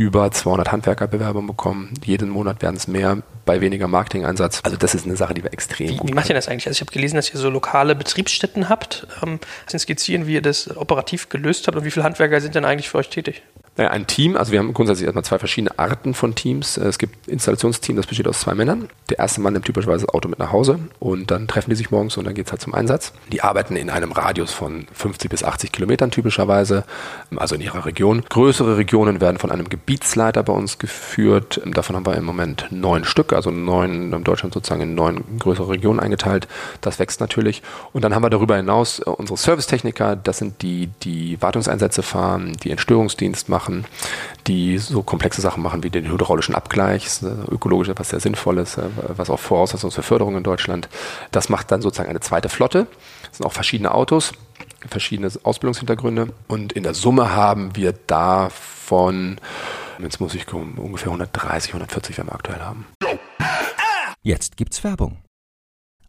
über 200 Handwerkerbewerbungen bekommen. Jeden Monat werden es mehr bei weniger Marketingeinsatz. Also das ist eine Sache, die wir extrem wie, gut Wie macht ihr das eigentlich? Also ich habe gelesen, dass ihr so lokale Betriebsstätten habt. Ähm, skizzieren, wie ihr das operativ gelöst habt und wie viele Handwerker sind denn eigentlich für euch tätig? Naja, ein Team, also wir haben grundsätzlich erstmal zwei verschiedene Arten von Teams. Es gibt Installationsteam, das besteht aus zwei Männern. Der erste Mann nimmt typischerweise das Auto mit nach Hause und dann treffen die sich morgens und dann geht es halt zum Einsatz. Die arbeiten in einem Radius von 50 bis 80 Kilometern typischerweise, also in ihrer Region. Größere Regionen werden von einem Gebietsleiter bei uns geführt. Davon haben wir im Moment neun Stück, also neun in Deutschland sozusagen in neun größere Regionen eingeteilt. Das wächst natürlich. Und dann haben wir darüber hinaus äh, unsere Servicetechniker, das sind die, die Wartungseinsätze fahren, die Entstörungsdienst machen machen, die so komplexe Sachen machen wie den hydraulischen Abgleich, ökologisch etwas sehr Sinnvolles, äh, was auch Voraussetzung für Förderung in Deutschland. Das macht dann sozusagen eine zweite Flotte. Das sind auch verschiedene Autos, verschiedene Ausbildungshintergründe. Und in der Summe haben wir davon, jetzt muss ich ungefähr 130, 140 werden wir aktuell haben. Jetzt gibt's Werbung.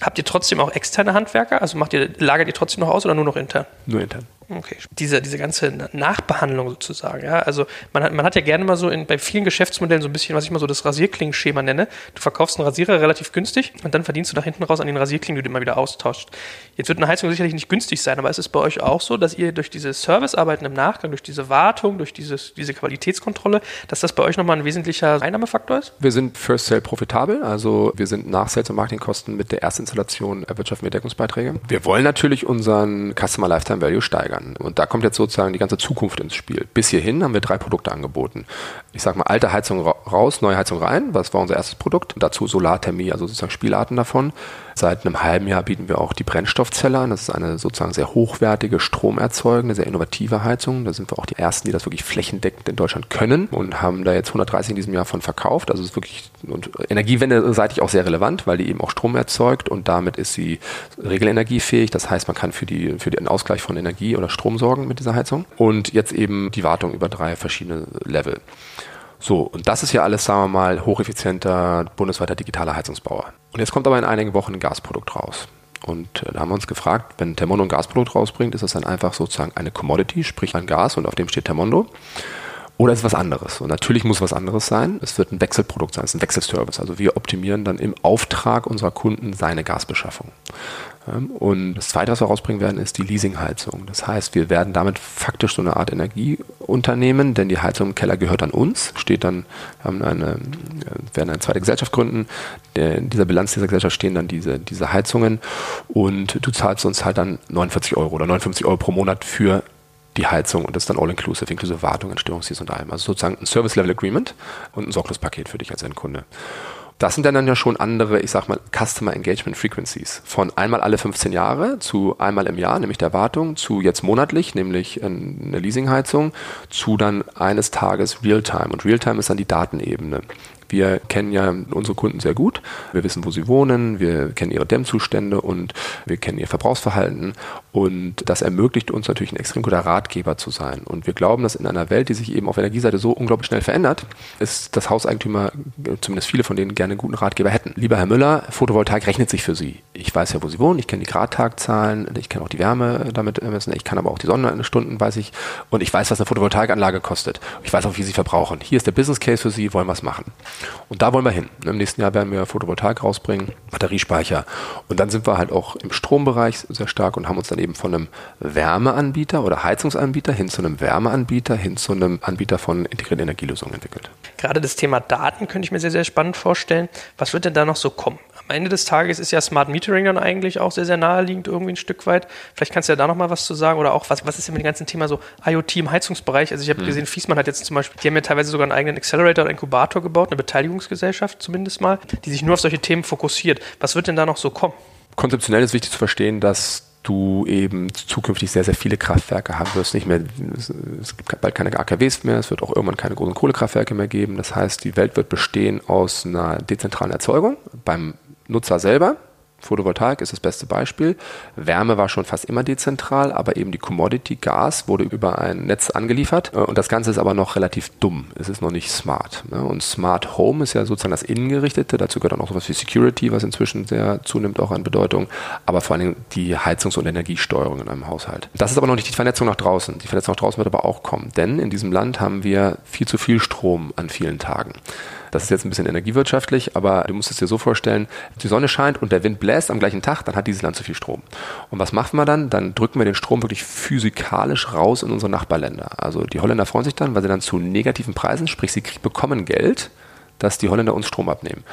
Habt ihr trotzdem auch externe Handwerker? Also macht ihr, lagert ihr trotzdem noch aus oder nur noch intern? Nur intern. Okay. Diese, diese ganze Nachbehandlung sozusagen, ja. Also man hat, man hat ja gerne mal so in, bei vielen Geschäftsmodellen so ein bisschen, was ich mal so das Rasierklingenschema nenne. Du verkaufst einen Rasierer relativ günstig und dann verdienst du nach hinten raus an den Rasierklingen, die du immer wieder austauscht. Jetzt wird eine Heizung sicherlich nicht günstig sein, aber ist es bei euch auch so, dass ihr durch diese Servicearbeiten im Nachgang, durch diese Wartung, durch dieses, diese Qualitätskontrolle, dass das bei euch nochmal ein wesentlicher Einnahmefaktor ist? Wir sind First Sale profitabel, also wir sind nach Sales- und Marketingkosten mit der Erstinstallation erwirtschaften wir Deckungsbeiträge. Wir wollen natürlich unseren Customer Lifetime Value steigern. Verlagern. Und da kommt jetzt sozusagen die ganze Zukunft ins Spiel. Bis hierhin haben wir drei Produkte angeboten. Ich sage mal, alte Heizung raus, neue Heizung rein. Was war unser erstes Produkt? Dazu Solarthermie, also sozusagen Spielarten davon. Seit einem halben Jahr bieten wir auch die Brennstoffzelle an. Das ist eine sozusagen sehr hochwertige, stromerzeugende, sehr innovative Heizung. Da sind wir auch die ersten, die das wirklich flächendeckend in Deutschland können und haben da jetzt 130 in diesem Jahr von verkauft. Also es ist wirklich und energiewendeseitig auch sehr relevant, weil die eben auch Strom erzeugt und damit ist sie regelenergiefähig. Das heißt, man kann für, die, für den Ausgleich von Energie oder Strom sorgen mit dieser Heizung. Und jetzt eben die Wartung über drei verschiedene Level. So, und das ist ja alles, sagen wir mal, hocheffizienter bundesweiter digitaler Heizungsbauer. Und jetzt kommt aber in einigen Wochen ein Gasprodukt raus. Und äh, da haben wir uns gefragt, wenn Termondo ein Gasprodukt rausbringt, ist das dann einfach sozusagen eine Commodity, sprich ein Gas und auf dem steht Termondo. Oder ist was anderes? Und natürlich muss was anderes sein. Es wird ein Wechselprodukt sein, es ist ein Wechselservice. Also wir optimieren dann im Auftrag unserer Kunden seine Gasbeschaffung. Und das Zweite, was wir rausbringen werden, ist die Leasingheizung. Das heißt, wir werden damit faktisch so eine Art Energieunternehmen, denn die Heizung im Keller gehört an uns, steht dann, haben eine, werden eine zweite Gesellschaft gründen. In dieser Bilanz dieser Gesellschaft stehen dann diese, diese Heizungen und du zahlst uns halt dann 49 Euro oder 59 Euro pro Monat für die Heizung und das ist dann all-inclusive, inklusive Wartung, Entstörungsdienst und allem. Also sozusagen ein Service-Level-Agreement und ein Sorglospaket für dich als Endkunde. Das sind dann ja schon andere, ich sag mal, Customer Engagement Frequencies. Von einmal alle 15 Jahre zu einmal im Jahr, nämlich der Wartung, zu jetzt monatlich, nämlich eine Leasingheizung, zu dann eines Tages Realtime. Und Realtime ist dann die Datenebene. Wir kennen ja unsere Kunden sehr gut. Wir wissen, wo sie wohnen, wir kennen ihre Dämmzustände und wir kennen ihr Verbrauchsverhalten. Und das ermöglicht uns natürlich ein extrem guter Ratgeber zu sein. Und wir glauben, dass in einer Welt, die sich eben auf Energieseite so unglaublich schnell verändert, ist das Hauseigentümer, zumindest viele von denen, gerne einen guten Ratgeber hätten. Lieber Herr Müller, Photovoltaik rechnet sich für Sie. Ich weiß ja, wo Sie wohnen, ich kenne die Gradtagzahlen, ich kenne auch die Wärme damit messen, ich kann aber auch die Sonnenstunden, weiß ich. Und ich weiß, was eine Photovoltaikanlage kostet. Ich weiß auch, wie Sie verbrauchen. Hier ist der Business Case für Sie, wollen wir es machen. Und da wollen wir hin. Im nächsten Jahr werden wir Photovoltaik rausbringen, Batteriespeicher. Und dann sind wir halt auch im Strombereich sehr stark und haben uns dann eben von einem Wärmeanbieter oder Heizungsanbieter hin zu einem Wärmeanbieter, hin zu einem Anbieter von integrierten Energielösungen entwickelt. Gerade das Thema Daten könnte ich mir sehr, sehr spannend vorstellen. Was wird denn da noch so kommen? Am Ende des Tages ist ja Smart Metering dann eigentlich auch sehr, sehr naheliegend irgendwie ein Stück weit. Vielleicht kannst du ja da noch mal was zu sagen oder auch was, was ist denn mit dem ganzen Thema so IoT im Heizungsbereich? Also ich habe mhm. gesehen, Fiesmann hat jetzt zum Beispiel, die haben ja teilweise sogar einen eigenen Accelerator oder Inkubator gebaut, eine Beteiligungsgesellschaft zumindest mal, die sich nur auf solche Themen fokussiert. Was wird denn da noch so kommen? Konzeptionell ist wichtig zu verstehen, dass du eben zukünftig sehr, sehr viele Kraftwerke haben wirst. Nicht mehr, es gibt bald keine AKWs mehr, es wird auch irgendwann keine großen Kohlekraftwerke mehr geben. Das heißt, die Welt wird bestehen aus einer dezentralen Erzeugung beim Nutzer selber, Photovoltaik ist das beste Beispiel. Wärme war schon fast immer dezentral, aber eben die Commodity Gas wurde über ein Netz angeliefert äh, und das Ganze ist aber noch relativ dumm. Es ist noch nicht smart. Ne? Und Smart Home ist ja sozusagen das Innengerichtete. Dazu gehört auch noch sowas wie Security, was inzwischen sehr zunimmt auch an Bedeutung, aber vor allem die Heizungs- und Energiesteuerung in einem Haushalt. Das ist aber noch nicht die Vernetzung nach draußen. Die Vernetzung nach draußen wird aber auch kommen, denn in diesem Land haben wir viel zu viel Strom an vielen Tagen. Das ist jetzt ein bisschen energiewirtschaftlich, aber du musst es dir so vorstellen, die Sonne scheint und der Wind bläst am gleichen Tag, dann hat dieses Land zu viel Strom. Und was machen wir dann? Dann drücken wir den Strom wirklich physikalisch raus in unsere Nachbarländer. Also die Holländer freuen sich dann, weil sie dann zu negativen Preisen, sprich sie bekommen Geld, dass die Holländer uns Strom abnehmen.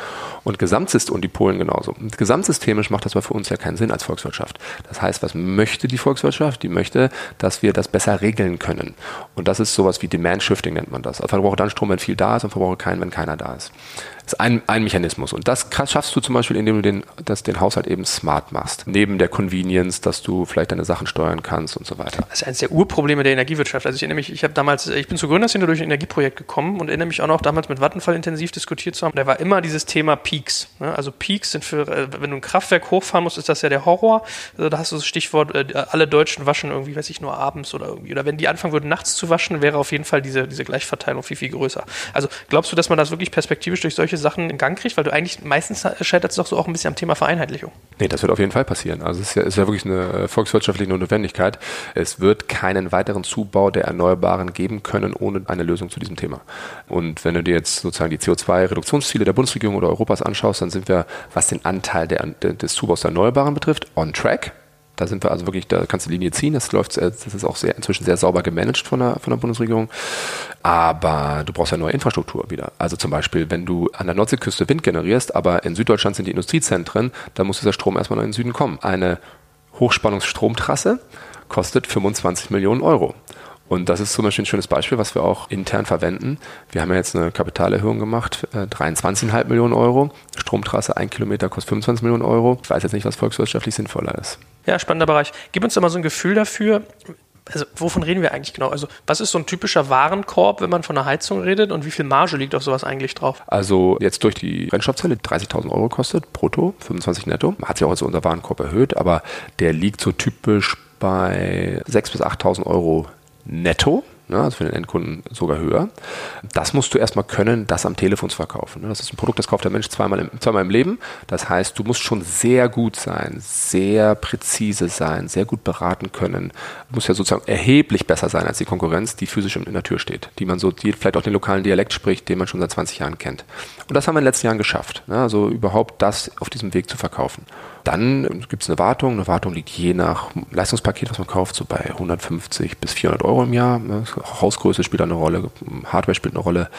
Und Gesamtsystem und die Polen genauso. Und gesamtsystemisch macht das aber für uns ja keinen Sinn als Volkswirtschaft. Das heißt, was möchte die Volkswirtschaft? Die möchte, dass wir das besser regeln können. Und das ist sowas wie Demand Shifting nennt man das. Also verbrauche dann Strom, wenn viel da ist und verbrauche keinen, wenn keiner da ist. Das ist ein, ein Mechanismus. Und das schaffst du zum Beispiel, indem du den, das, den Haushalt eben smart machst. Neben der Convenience, dass du vielleicht deine Sachen steuern kannst und so weiter. Das ist eines der Urprobleme der Energiewirtschaft. Also ich erinnere mich, ich habe damals, ich bin zur Gründerszene durch ein Energieprojekt gekommen und erinnere mich auch noch damals mit Vattenfall intensiv diskutiert zu haben. Da war immer dieses Thema Peaks. Ne? Also Peaks sind für, äh, wenn du ein Kraftwerk hochfahren musst, ist das ja der Horror. Also da hast du das Stichwort, äh, alle Deutschen waschen irgendwie, weiß ich, nur abends oder irgendwie. Oder wenn die anfangen würden, nachts zu waschen, wäre auf jeden Fall diese, diese Gleichverteilung viel, viel größer. Also glaubst du, dass man das wirklich perspektivisch durch solche Sachen in Gang kriegt? weil du eigentlich meistens scheitert es doch so auch ein bisschen am Thema Vereinheitlichung. Nee, das wird auf jeden Fall passieren. Also es ist ja, ist ja wirklich eine äh, volkswirtschaftliche Notwendigkeit. Es wird keinen weiteren Zubau der Erneuerbaren geben können ohne eine Lösung zu diesem Thema. Und wenn du dir jetzt sozusagen die CO2-Reduktionsziele der Bundesregierung oder Europas anschaust, dann sind wir, was den Anteil der, des Zubaus der Erneuerbaren betrifft, on track. Da sind wir also wirklich, da kannst du Linie ziehen. Das läuft, das ist auch sehr, inzwischen sehr sauber gemanagt von der, von der Bundesregierung. Aber du brauchst ja neue Infrastruktur wieder. Also zum Beispiel, wenn du an der Nordseeküste Wind generierst, aber in Süddeutschland sind die Industriezentren, dann muss dieser Strom erstmal noch in den Süden kommen. Eine Hochspannungsstromtrasse kostet 25 Millionen Euro. Und das ist zum Beispiel ein schönes Beispiel, was wir auch intern verwenden. Wir haben ja jetzt eine Kapitalerhöhung gemacht, äh, 23,5 Millionen Euro. Stromtrasse, ein Kilometer kostet 25 Millionen Euro. Ich weiß jetzt nicht, was volkswirtschaftlich sinnvoller ist. Ja, spannender Bereich. Gib uns doch mal so ein Gefühl dafür, also wovon reden wir eigentlich genau? Also was ist so ein typischer Warenkorb, wenn man von einer Heizung redet und wie viel Marge liegt auf sowas eigentlich drauf? Also jetzt durch die Brennstoffzelle 30.000 Euro kostet, brutto, 25 netto. Hat sich auch also unser Warenkorb erhöht, aber der liegt so typisch bei 6.000 bis 8.000 Euro netto ne, also für den Endkunden sogar höher. Das musst du erstmal können, das am Telefon zu verkaufen. Ne. Das ist ein Produkt, das kauft der Mensch zweimal im, zweimal im Leben. Das heißt, du musst schon sehr gut sein, sehr präzise sein, sehr gut beraten können. Du musst ja sozusagen erheblich besser sein als die Konkurrenz, die physisch in der Tür steht, die man so, die vielleicht auch den lokalen Dialekt spricht, den man schon seit 20 Jahren kennt. Und das haben wir in den letzten Jahren geschafft. Ne, also überhaupt das auf diesem Weg zu verkaufen. Dann gibt es eine Wartung. Eine Wartung liegt je nach Leistungspaket, was man kauft, so bei 150 bis 400 Euro im Jahr. Ne, Hausgröße spielt eine Rolle, Hardware spielt eine Rolle.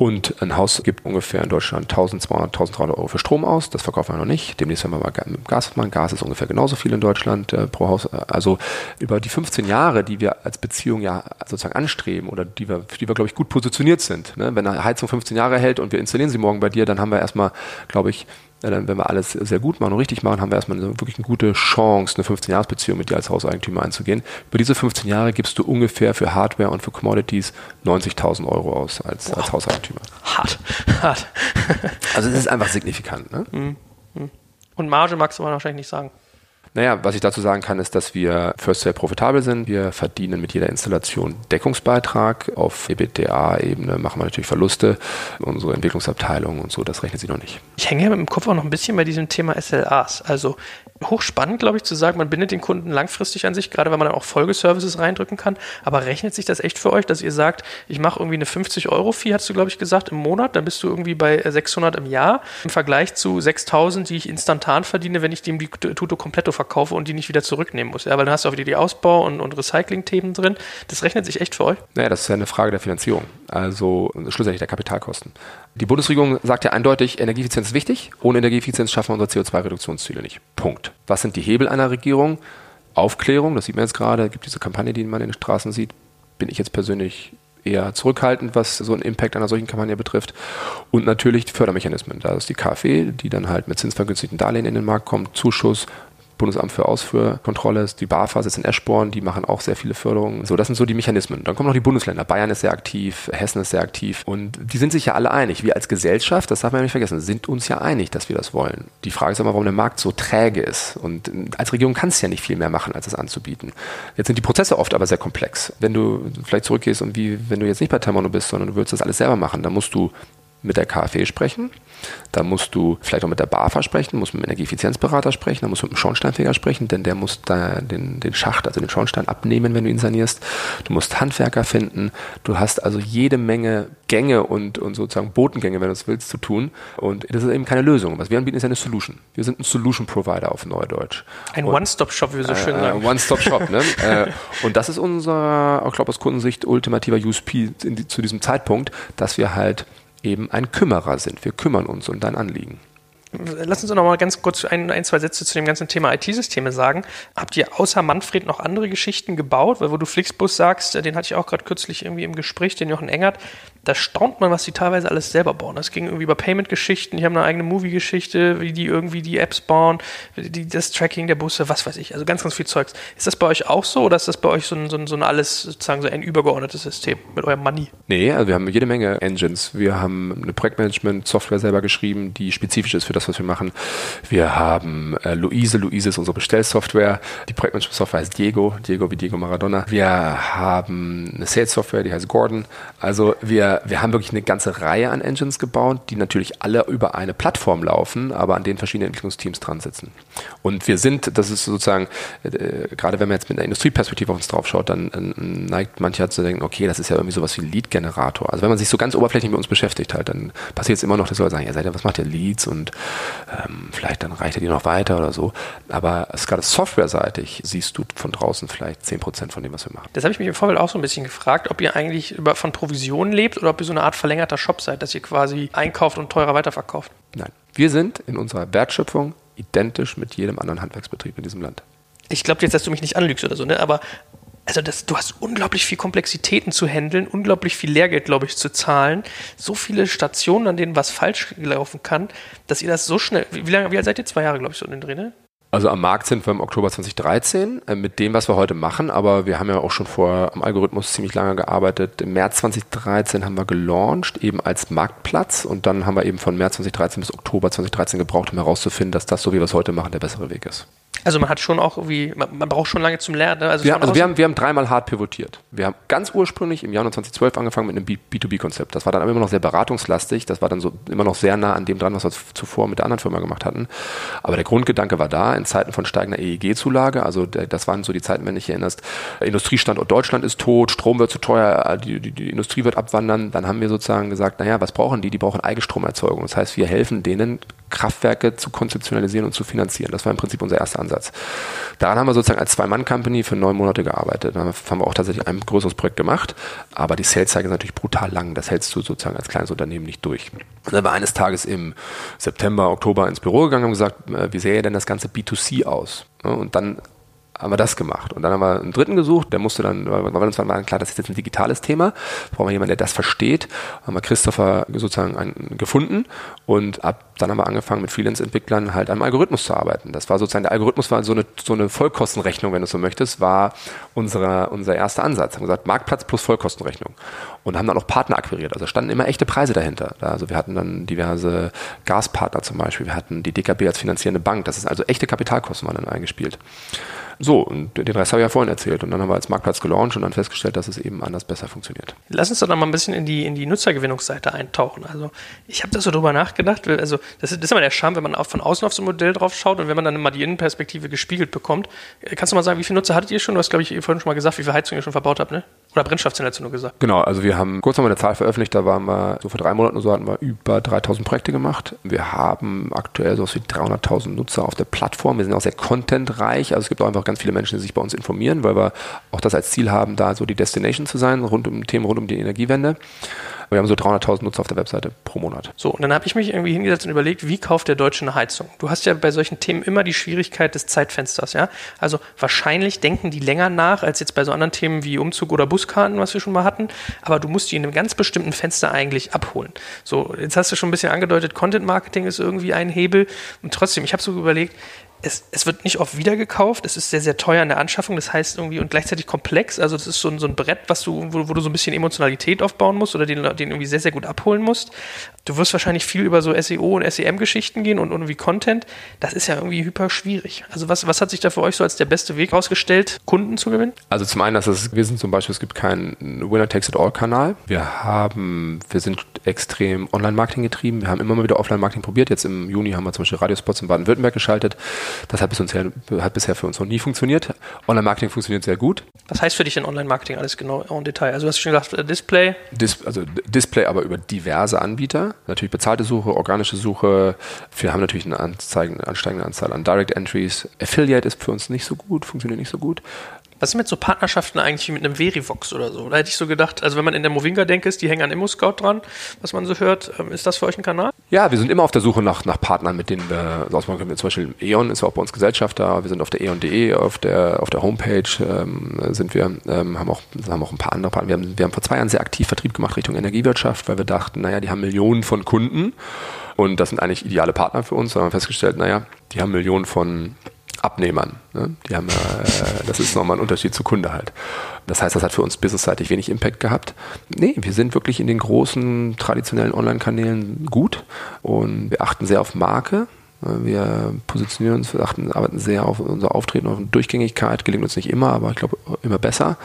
Und ein Haus gibt ungefähr in Deutschland 1200, 1300 Euro für Strom aus. Das verkaufen wir noch nicht. Demnächst werden wir mal Gas machen. Gas ist ungefähr genauso viel in Deutschland äh, pro Haus. Also über die 15 Jahre, die wir als Beziehung ja sozusagen anstreben oder die wir, für die wir, glaube ich, gut positioniert sind. Ne? Wenn eine Heizung 15 Jahre hält und wir installieren sie morgen bei dir, dann haben wir erstmal, glaube ich, dann, wenn wir alles sehr gut machen und richtig machen, haben wir erstmal eine, wirklich eine gute Chance, eine 15-Jahres-Beziehung mit dir als Hauseigentümer einzugehen. Über diese 15 Jahre gibst du ungefähr für Hardware und für Commodities 90.000 Euro aus als, als Hauseigentümer. Hart, hart. also es ist einfach signifikant. Ne? Mhm. Mhm. Und Marge magst du wahrscheinlich nicht sagen. Naja, was ich dazu sagen kann, ist, dass wir first sehr profitabel sind. Wir verdienen mit jeder Installation Deckungsbeitrag. Auf EBITDA-Ebene machen wir natürlich Verluste. Unsere Entwicklungsabteilung und so, das rechnet sich noch nicht. Ich hänge ja dem Kopf auch noch ein bisschen bei diesem Thema SLAs. Also hochspannend, glaube ich, zu sagen, man bindet den Kunden langfristig an sich, gerade wenn man dann auch Folgeservices reindrücken kann. Aber rechnet sich das echt für euch, dass ihr sagt, ich mache irgendwie eine 50-Euro-Fee, hast du, glaube ich, gesagt, im Monat, dann bist du irgendwie bei 600 im Jahr im Vergleich zu 6000, die ich instantan verdiene, wenn ich dem die Tuto Completo verkaufe und die nicht wieder zurücknehmen muss. Ja, weil dann hast du auch wieder die Ausbau- und, und Recycling-Themen drin. Das rechnet sich echt für euch? Naja, das ist ja eine Frage der Finanzierung, also schlussendlich der Kapitalkosten. Die Bundesregierung sagt ja eindeutig, Energieeffizienz ist wichtig. Ohne Energieeffizienz schaffen wir unsere CO2-Reduktionsziele nicht. Punkt. Was sind die Hebel einer Regierung? Aufklärung, das sieht man jetzt gerade, es gibt diese Kampagne, die man in den Straßen sieht. Bin ich jetzt persönlich eher zurückhaltend, was so einen Impact einer solchen Kampagne betrifft. Und natürlich Fördermechanismen. Da ist die KfW, die dann halt mit zinsvergünstigten Darlehen in den Markt kommt, Zuschuss, Bundesamt für Ausfuhrkontrolle, die BAFA sitzt in Eschborn, die machen auch sehr viele Förderungen. So, das sind so die Mechanismen. Dann kommen noch die Bundesländer. Bayern ist sehr aktiv, Hessen ist sehr aktiv und die sind sich ja alle einig. Wir als Gesellschaft, das darf man ja nicht vergessen, sind uns ja einig, dass wir das wollen. Die Frage ist aber, warum der Markt so träge ist. Und als Regierung kannst du ja nicht viel mehr machen, als es anzubieten. Jetzt sind die Prozesse oft aber sehr komplex. Wenn du vielleicht zurückgehst und wie, wenn du jetzt nicht bei Tamono bist, sondern du willst das alles selber machen, dann musst du mit der KfW sprechen. Da musst du vielleicht auch mit der BAFA sprechen, musst mit dem Energieeffizienzberater sprechen, da musst du mit dem Schornsteinfeger sprechen, denn der muss da den, den Schacht, also den Schornstein abnehmen, wenn du ihn sanierst. Du musst Handwerker finden. Du hast also jede Menge Gänge und, und sozusagen Botengänge, wenn du es willst, zu tun. Und das ist eben keine Lösung. Was wir anbieten, ist eine Solution. Wir sind ein Solution Provider auf Neudeutsch. Ein One-Stop-Shop, wie wir so schön äh, sagen. One-Stop-Shop, ne? äh, und das ist unser, ich glaube aus Kundensicht, ultimativer USP zu diesem Zeitpunkt, dass wir halt eben ein Kümmerer sind. Wir kümmern uns um dein Anliegen. Lass uns noch mal ganz kurz ein, ein, zwei Sätze zu dem ganzen Thema IT-Systeme sagen. Habt ihr außer Manfred noch andere Geschichten gebaut? Weil wo du Flixbus sagst, den hatte ich auch gerade kürzlich irgendwie im Gespräch, den Jochen Engert, da staunt man, was die teilweise alles selber bauen. Das ging irgendwie über Payment-Geschichten, die haben eine eigene Movie-Geschichte, wie die irgendwie die Apps bauen, die, das Tracking der Busse, was weiß ich. Also ganz, ganz viel Zeugs. Ist das bei euch auch so oder ist das bei euch so ein, so ein, so ein alles, sozusagen so ein übergeordnetes System mit eurem Money? Nee, also wir haben jede Menge Engines. Wir haben eine Projektmanagement-Software selber geschrieben, die spezifisch ist für das, was wir machen. Wir haben äh, Luise, Luise ist unsere Bestellsoftware. Die Projektmanagement-Software heißt Diego, Diego wie Diego Maradona. Wir haben eine Sales-Software, die heißt Gordon. Also wir wir, haben wirklich eine ganze Reihe an Engines gebaut, die natürlich alle über eine Plattform laufen, aber an denen verschiedene Entwicklungsteams dran sitzen. Und wir sind, das ist sozusagen, äh, gerade wenn man jetzt mit einer Industrieperspektive auf uns drauf schaut, dann äh, neigt mancher zu denken, okay, das ist ja irgendwie sowas wie Lead-Generator. Also wenn man sich so ganz oberflächlich mit uns beschäftigt halt, dann passiert es immer noch, dass Leute sagen, ja, seid ihr, was macht ihr Leads und ähm, vielleicht dann reicht ihr die noch weiter oder so. Aber gerade softwareseitig siehst du von draußen vielleicht 10% von dem, was wir machen. Das habe ich mich im Vorfeld auch so ein bisschen gefragt, ob ihr eigentlich über, von Provisionen lebt oder ob ihr so eine Art verlängerter Shop seid, dass ihr quasi einkauft und teurer weiterverkauft. Nein. Wir sind in unserer Wertschöpfung identisch mit jedem anderen Handwerksbetrieb in diesem Land. ich glaube jetzt, dass du mich nicht anlügst oder so, ne? aber also das, du hast unglaublich viel Komplexitäten zu handeln, unglaublich viel Lehrgeld, glaube ich, zu zahlen, so viele Stationen, an denen was falsch laufen kann, dass ihr das so schnell, wie, wie lange, wie alt seid ihr? Zwei Jahre, glaube ich, so in den Dreh, ne? Also am Markt sind wir im Oktober 2013 äh, mit dem, was wir heute machen, aber wir haben ja auch schon vor am Algorithmus ziemlich lange gearbeitet. Im März 2013 haben wir gelauncht, eben als Marktplatz und dann haben wir eben von März 2013 bis Oktober 2013 gebraucht, um herauszufinden, dass das, so wie wir es heute machen, der bessere Weg ist. Also man hat schon auch irgendwie, man, man braucht schon lange zum Lernen. Ne? Also, wir, also wir, haben, wir haben dreimal hart pivotiert. Wir haben ganz ursprünglich im Januar 2012 angefangen mit einem B2B-Konzept. Das war dann aber immer noch sehr beratungslastig. Das war dann so immer noch sehr nah an dem dran, was wir zuvor mit der anderen Firma gemacht hatten. Aber der Grundgedanke war da, in Zeiten von steigender EEG-Zulage, also das waren so die Zeiten, wenn du dich erinnerst, Industriestandort Deutschland ist tot, Strom wird zu teuer, die, die, die Industrie wird abwandern. Dann haben wir sozusagen gesagt, naja, was brauchen die? Die brauchen Eigenstromerzeugung. Das heißt, wir helfen denen, Kraftwerke zu konzeptionalisieren und zu finanzieren. Das war im Prinzip unser erster Ansatz. Daran haben wir sozusagen als Zwei-Mann-Company für neun Monate gearbeitet. Dann haben wir auch tatsächlich ein größeres Projekt gemacht, aber die Sales-Cycle ist natürlich brutal lang. Das hältst du sozusagen als kleines Unternehmen nicht durch. Und dann wir eines Tages im September, Oktober ins Büro gegangen und gesagt, äh, wie sähe denn das ganze B2C aus? Und dann haben wir das gemacht. Und dann haben wir einen dritten gesucht, der musste dann, weil uns war klar, das ist jetzt ein digitales Thema, brauchen wir jemanden, der das versteht. Haben wir Christopher sozusagen einen, gefunden und ab dann haben wir angefangen mit Freelance-Entwicklern halt am Algorithmus zu arbeiten. Das war sozusagen, der Algorithmus war so eine, so eine Vollkostenrechnung, wenn du so möchtest, war unsere, unser erster Ansatz. Haben gesagt, Marktplatz plus Vollkostenrechnung. Und haben dann auch Partner akquiriert. Also standen immer echte Preise dahinter. Also wir hatten dann diverse Gaspartner zum Beispiel. Wir hatten die DKB als finanzierende Bank. Das ist also echte Kapitalkosten waren dann eingespielt. So, und den Rest habe ich ja vorhin erzählt. Und dann haben wir als Marktplatz gelauncht und dann festgestellt, dass es eben anders besser funktioniert. Lass uns doch noch mal ein bisschen in die, in die Nutzergewinnungsseite eintauchen. Also ich habe da so drüber nachgedacht. Also das ist, das ist immer der Charme, wenn man von außen auf so ein Modell drauf schaut und wenn man dann mal die Innenperspektive gespiegelt bekommt. Äh, kannst du mal sagen, wie viele Nutzer hattet ihr schon? Du hast, glaube ich, vorhin schon mal gesagt, wie viel Heizung ihr schon verbaut habt, ne? Oder du nur gesagt. Genau, also wir haben kurz nochmal eine Zahl veröffentlicht, da waren wir, so vor drei Monaten oder so hatten wir über 3000 Projekte gemacht. Wir haben aktuell so wie 300.000 Nutzer auf der Plattform. Wir sind auch sehr contentreich, also es gibt auch einfach ganz viele Menschen, die sich bei uns informieren, weil wir auch das als Ziel haben, da so die Destination zu sein, rund um Themen rund um die Energiewende. Wir haben so 300.000 Nutzer auf der Webseite pro Monat. So, und dann habe ich mich irgendwie hingesetzt und überlegt, wie kauft der Deutsche eine Heizung? Du hast ja bei solchen Themen immer die Schwierigkeit des Zeitfensters, ja? Also wahrscheinlich denken die länger nach als jetzt bei so anderen Themen wie Umzug oder Buskarten, was wir schon mal hatten, aber du musst die in einem ganz bestimmten Fenster eigentlich abholen. So, jetzt hast du schon ein bisschen angedeutet, Content Marketing ist irgendwie ein Hebel und trotzdem, ich habe so überlegt, es, es, wird nicht oft wiedergekauft, es ist sehr, sehr teuer in der Anschaffung, das heißt irgendwie und gleichzeitig komplex. Also das ist so ein, so ein Brett, was du, wo, wo, du so ein bisschen Emotionalität aufbauen musst oder den, den irgendwie sehr, sehr gut abholen musst. Du wirst wahrscheinlich viel über so SEO und SEM-Geschichten gehen und irgendwie Content. Das ist ja irgendwie hyper schwierig. Also was, was hat sich da für euch so als der beste Weg rausgestellt, Kunden zu gewinnen? Also zum einen, dass es, wir sind zum Beispiel, es gibt keinen Winner-Takes-it-all-Kanal. Wir haben, wir sind extrem Online-Marketing getrieben. Wir haben immer mal wieder Offline-Marketing probiert. Jetzt im Juni haben wir zum Beispiel Radiospots in Baden-Württemberg geschaltet. Das hat, bisher, hat bisher für uns noch nie funktioniert. Online-Marketing funktioniert sehr gut. Was heißt für dich denn Online-Marketing alles genau im Detail? Also du hast schon gesagt, äh, Display? Dis, also Display aber über diverse Anbieter. Natürlich bezahlte Suche, organische Suche. Wir haben natürlich eine ansteigende Anzahl an Direct Entries. Affiliate ist für uns nicht so gut, funktioniert nicht so gut. Was ist mit so Partnerschaften eigentlich mit einem Verivox oder so? Da hätte ich so gedacht, also wenn man in der Movinga denkt, ist, die hängen an ImmoScout dran, was man so hört. Ähm, ist das für euch ein Kanal? Ja, wir sind immer auf der Suche nach, nach Partnern, mit denen wir ausmachen können. Zum Beispiel E.ON ist auch bei uns Gesellschafter. Wir sind auf der E.ON.de, auf der, auf der Homepage ähm, sind wir, ähm, haben, auch, haben auch ein paar andere Partner. Wir haben, wir haben vor zwei Jahren sehr aktiv Vertrieb gemacht Richtung Energiewirtschaft, weil wir dachten, naja, die haben Millionen von Kunden und das sind eigentlich ideale Partner für uns. Da haben wir festgestellt, naja, die haben Millionen von Abnehmern. Ne? Die haben, äh, das ist nochmal ein Unterschied zu Kunde halt. Das heißt, das hat für uns businessseitig wenig Impact gehabt. Nee, wir sind wirklich in den großen traditionellen Online-Kanälen gut und wir achten sehr auf Marke. Wir positionieren uns, wir achten, arbeiten sehr auf unser Auftreten, auf Durchgängigkeit. Gelingt uns nicht immer, aber ich glaube immer besser.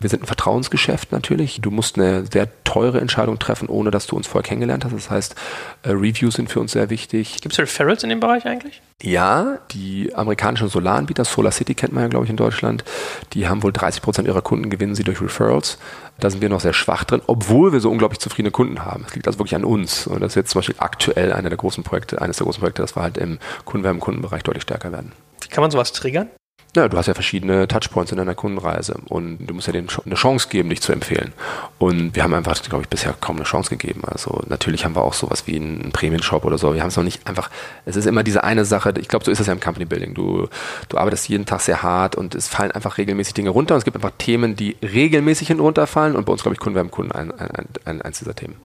Wir sind ein Vertrauensgeschäft natürlich. Du musst eine sehr teure Entscheidung treffen, ohne dass du uns vorher kennengelernt hast. Das heißt, äh, Reviews sind für uns sehr wichtig. Gibt es Referrals in dem Bereich eigentlich? Ja, die amerikanischen Solaranbieter, Solar City kennt man ja, glaube ich, in Deutschland, die haben wohl 30 Prozent ihrer Kunden gewinnen sie durch Referrals. Da sind wir noch sehr schwach drin, obwohl wir so unglaublich zufriedene Kunden haben. Es liegt also wirklich an uns. Und das ist jetzt zum Beispiel aktuell einer der großen Projekte, eines der großen Projekte, das wir halt im Kundenwerben Kundenbereich deutlich stärker werden. Wie kann man sowas triggern? Ja, du hast ja verschiedene Touchpoints in deiner Kundenreise und du musst ja denen eine Chance geben, dich zu empfehlen. Und wir haben einfach, glaube ich, bisher kaum eine Chance gegeben. Also natürlich haben wir auch sowas wie einen Prämienshop oder so. Wir haben es noch nicht einfach, es ist immer diese eine Sache, ich glaube, so ist es ja im Company Building. Du, du arbeitest jeden Tag sehr hart und es fallen einfach regelmäßig Dinge runter und es gibt einfach Themen, die regelmäßig hinten runterfallen und bei uns, glaube ich, Kunden werden Kunden ein, ein, ein, ein, eins dieser Themen.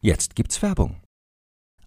Jetzt gibt's Werbung.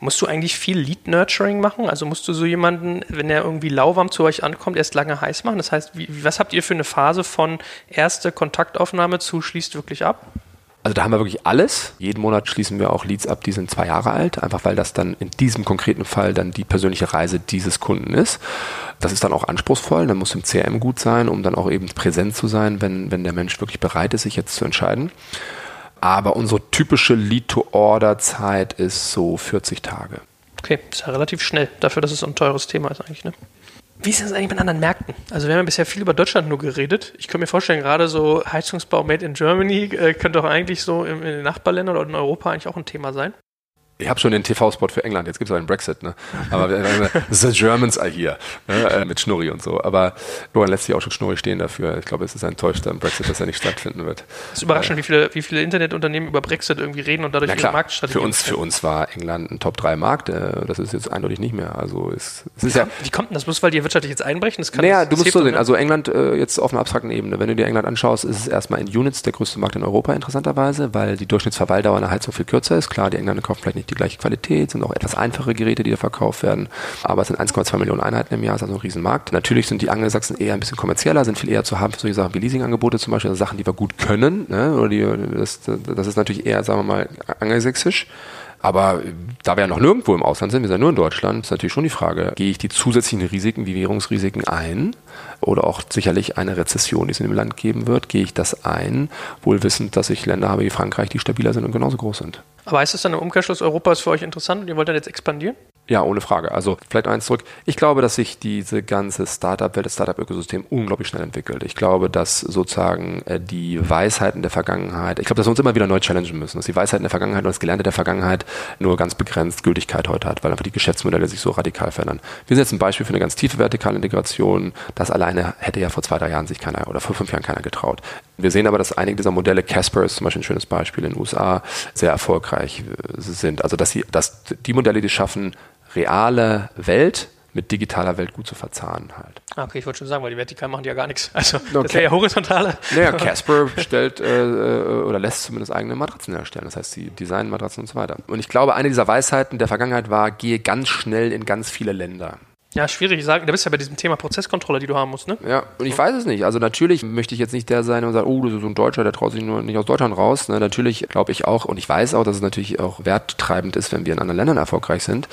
Musst du eigentlich viel Lead-Nurturing machen? Also musst du so jemanden, wenn er irgendwie lauwarm zu euch ankommt, erst lange heiß machen? Das heißt, wie, was habt ihr für eine Phase von erste Kontaktaufnahme zu schließt wirklich ab? Also da haben wir wirklich alles. Jeden Monat schließen wir auch Leads ab, die sind zwei Jahre alt, einfach weil das dann in diesem konkreten Fall dann die persönliche Reise dieses Kunden ist. Das ist dann auch anspruchsvoll, dann muss im CRM gut sein, um dann auch eben präsent zu sein, wenn, wenn der Mensch wirklich bereit ist, sich jetzt zu entscheiden. Aber unsere typische Lead-to-Order-Zeit ist so 40 Tage. Okay, ist ja relativ schnell, dafür, dass es ein teures Thema ist eigentlich, ne? Wie ist das eigentlich mit anderen Märkten? Also wir haben ja bisher viel über Deutschland nur geredet. Ich könnte mir vorstellen, gerade so Heizungsbau made in Germany äh, könnte doch eigentlich so in, in den Nachbarländern oder in Europa eigentlich auch ein Thema sein. Ich habe schon den TV-Spot für England, jetzt gibt es auch einen Brexit, ne? Aber the Germans are here, ne? Äh, mit Schnurri und so. Aber Johann lässt sich auch schon Schnurri stehen dafür. Ich glaube, es ist enttäuscht am Brexit, dass er nicht stattfinden wird. Es ist überraschend, äh, wie, viele, wie viele Internetunternehmen über Brexit irgendwie reden und dadurch ihre Marktstrategie. Für uns, für uns war England ein Top-3-Markt. Äh, das ist jetzt eindeutig nicht mehr. Also es, es ist ja, wie kommt denn das? Bloß weil die wirtschaftlich jetzt einbrechen? Das kann naja, du musst so sehen. Also England äh, jetzt auf einer abstrakten Ebene. Wenn du dir England anschaust, ist es erstmal in Units der größte Markt in Europa interessanterweise, weil die Durchschnittsverweildauer einer Heizung viel kürzer ist. Klar, die Engländer kaufen vielleicht nicht die gleiche Qualität sind auch etwas einfache Geräte, die da verkauft werden. Aber es sind 1,2 Millionen Einheiten im Jahr, ist also ein Riesenmarkt. Natürlich sind die Angelsachsen eher ein bisschen kommerzieller, sind viel eher zu haben für solche Sachen wie Leasingangebote zum Beispiel, also Sachen, die wir gut können. Ne? Oder die, das, das ist natürlich eher, sagen wir mal, angelsächsisch. Aber da wir ja noch nirgendwo im Ausland sind, wir sind ja nur in Deutschland, ist natürlich schon die Frage, gehe ich die zusätzlichen Risiken wie Währungsrisiken ein oder auch sicherlich eine Rezession, die es in dem Land geben wird, gehe ich das ein, wohl wissend, dass ich Länder habe wie Frankreich, die stabiler sind und genauso groß sind. Aber heißt das dann im Umkehrschluss, Europa ist für euch interessant und ihr wollt dann jetzt expandieren? Ja, ohne Frage. Also vielleicht eins zurück. Ich glaube, dass sich diese ganze Startup-Welt, das Startup-Ökosystem unglaublich schnell entwickelt. Ich glaube, dass sozusagen äh, die Weisheiten der Vergangenheit, ich glaube, dass wir uns immer wieder neu challengen müssen, dass die Weisheiten der Vergangenheit und das Gelernte der Vergangenheit nur ganz begrenzt Gültigkeit heute hat, weil einfach die Geschäftsmodelle sich so radikal verändern. Wir sind jetzt ein Beispiel für eine ganz tiefe vertikale Integration. Das alleine hätte ja vor zwei, drei Jahren sich keiner oder vor fünf Jahren keiner getraut. Wir sehen aber, dass einige dieser Modelle, Casper ist zum Beispiel ein schönes Beispiel in den USA, sehr erfolgreich äh, sind. Also dass sie, dass die Modelle, die schaffen, reale Welt mit digitaler Welt gut zu verzahnen halt. Ah, okay, ich wollte schon sagen, weil die vertikal machen die ja gar nichts. Also okay. das wäre ja horizontale. Naja, Casper stellt äh, äh, oder lässt zumindest eigene Matratzen herstellen. Das heißt, sie designen Matratzen und so weiter. Und ich glaube, eine dieser Weisheiten der Vergangenheit war, gehe ganz schnell in ganz viele Länder. Ja, schwierig sagen. Du bist ja bei diesem Thema Prozesskontrolle, die du haben musst, ne? Ja, und ich weiß es nicht. Also natürlich möchte ich jetzt nicht der sein und sagen, oh, das ist so ein Deutscher, der traut sich nur nicht aus Deutschland raus. Ne? Natürlich glaube ich auch, und ich weiß auch, dass es natürlich auch werttreibend ist, wenn wir in anderen Ländern erfolgreich sind.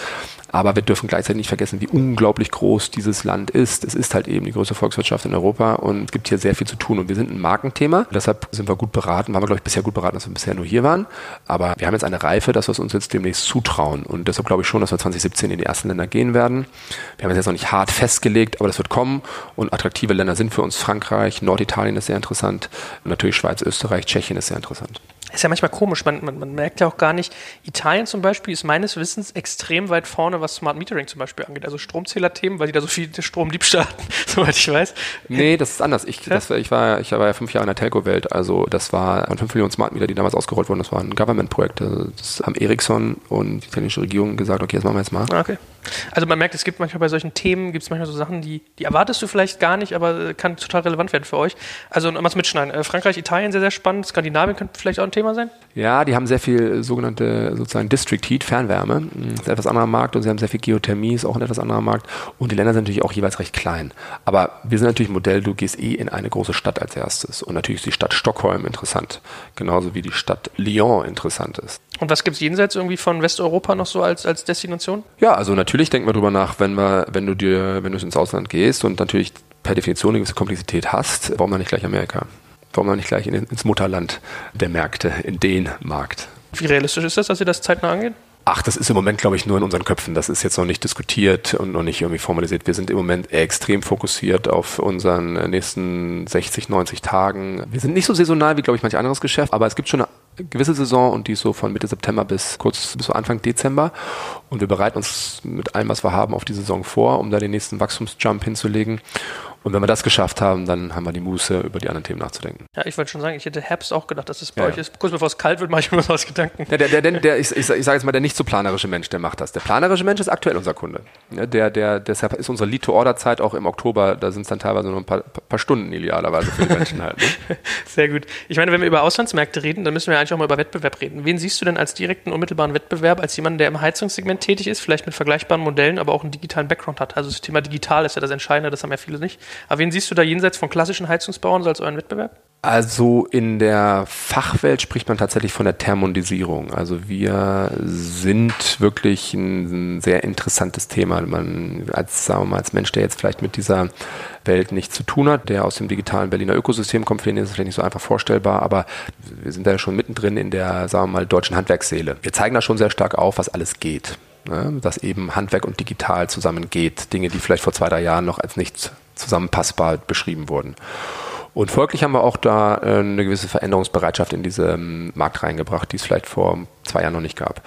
Aber wir dürfen gleichzeitig nicht vergessen, wie unglaublich groß dieses Land ist. Es ist halt eben die größte Volkswirtschaft in Europa und es gibt hier sehr viel zu tun. Und wir sind ein Markenthema. Deshalb sind wir gut beraten, waren wir, glaube ich, bisher gut beraten, dass wir bisher nur hier waren. Aber wir haben jetzt eine Reife, dass wir es uns jetzt demnächst zutrauen. Und deshalb glaube ich schon, dass wir 2017 in die ersten Länder gehen werden. Wir haben es jetzt noch nicht hart festgelegt, aber das wird kommen. Und attraktive Länder sind für uns Frankreich, Norditalien ist sehr interessant. Und natürlich Schweiz, Österreich, Tschechien ist sehr interessant. Ist ja manchmal komisch, man, man, man, merkt ja auch gar nicht, Italien zum Beispiel ist meines Wissens extrem weit vorne, was Smart Metering zum Beispiel angeht, also Stromzählerthemen, weil die da so viel Stromdiebstahl hatten, soweit ich weiß. Nee, das ist anders. Ich, ja? das, ich, war, ich war ja fünf Jahre in der Telco-Welt, also das war fünf Millionen Smart Meter, die damals ausgerollt wurden, das war ein Government-Projekt. Also das haben Ericsson und die italienische Regierung gesagt, okay, das machen wir jetzt mal. Okay. Also man merkt, es gibt manchmal bei solchen Themen, gibt es manchmal so Sachen, die, die erwartest du vielleicht gar nicht, aber kann total relevant werden für euch. Also mal mitschneiden. Äh, Frankreich, Italien sehr, sehr spannend. Skandinavien könnte vielleicht auch ein Thema sein? Ja, die haben sehr viel sogenannte sozusagen District Heat, Fernwärme. Das ist ein etwas anderer Markt und sie haben sehr viel Geothermie, ist auch ein etwas anderer Markt. Und die Länder sind natürlich auch jeweils recht klein. Aber wir sind natürlich ein Modell, du gehst eh in eine große Stadt als erstes. Und natürlich ist die Stadt Stockholm interessant. Genauso wie die Stadt Lyon interessant ist. Und was gibt es jenseits irgendwie von Westeuropa noch so als, als Destination? Ja, also natürlich denken wir darüber nach, wenn wir, wenn du dir, wenn du ins Ausland gehst und natürlich per Definition eine gewisse Komplexität hast, warum dann nicht gleich Amerika? Warum dann nicht gleich in, ins Mutterland der Märkte, in den Markt? Wie realistisch ist das, dass ihr das zeitnah angeht? Ach, das ist im Moment, glaube ich, nur in unseren Köpfen. Das ist jetzt noch nicht diskutiert und noch nicht irgendwie formalisiert. Wir sind im Moment extrem fokussiert auf unseren nächsten 60, 90 Tagen. Wir sind nicht so saisonal wie, glaube ich, manch anderes Geschäft, aber es gibt schon eine gewisse Saison und die ist so von Mitte September bis kurz bis so Anfang Dezember. Und wir bereiten uns mit allem, was wir haben, auf die Saison vor, um da den nächsten Wachstumsjump hinzulegen. Und wenn wir das geschafft haben, dann haben wir die Muße, über die anderen Themen nachzudenken. Ja, ich wollte schon sagen, ich hätte Herbst auch gedacht, dass es bei ja, euch ist. Kurz bevor es kalt wird, mache ich mir was Gedanken. Ja, der, der, der, der ich, ich, ich sage jetzt mal, der nicht so planerische Mensch, der macht das. Der planerische Mensch ist aktuell unser Kunde. Der, der, deshalb ist unsere Lead-to-Order-Zeit auch im Oktober, da sind es dann teilweise nur ein paar, paar Stunden idealerweise für die Menschen halt. Ne? Sehr gut. Ich meine, wenn wir über Auslandsmärkte reden, dann müssen wir eigentlich auch mal über Wettbewerb reden. Wen siehst du denn als direkten, unmittelbaren Wettbewerb, als jemand, der im Heizungssegment tätig ist, vielleicht mit vergleichbaren Modellen, aber auch einen digitalen Background hat? Also das Thema digital ist ja das Entscheidende, das haben ja viele nicht. Aber wen siehst du da jenseits von klassischen Heizungsbauern als euren Wettbewerb? Also in der Fachwelt spricht man tatsächlich von der Thermondisierung. Also wir sind wirklich ein sehr interessantes Thema. Man als, sagen wir mal, als Mensch, der jetzt vielleicht mit dieser Welt nichts zu tun hat, der aus dem digitalen Berliner Ökosystem kommt, für den ist es vielleicht nicht so einfach vorstellbar, aber wir sind da schon mittendrin in der, sagen wir mal, deutschen Handwerksseele. Wir zeigen da schon sehr stark auf, was alles geht. Ne? Dass eben Handwerk und digital zusammengeht. Dinge, die vielleicht vor zwei, drei Jahren noch als nicht zusammenpassbar beschrieben wurden. Und folglich haben wir auch da äh, eine gewisse Veränderungsbereitschaft in diesen Markt reingebracht, die es vielleicht vor zwei Jahren noch nicht gab.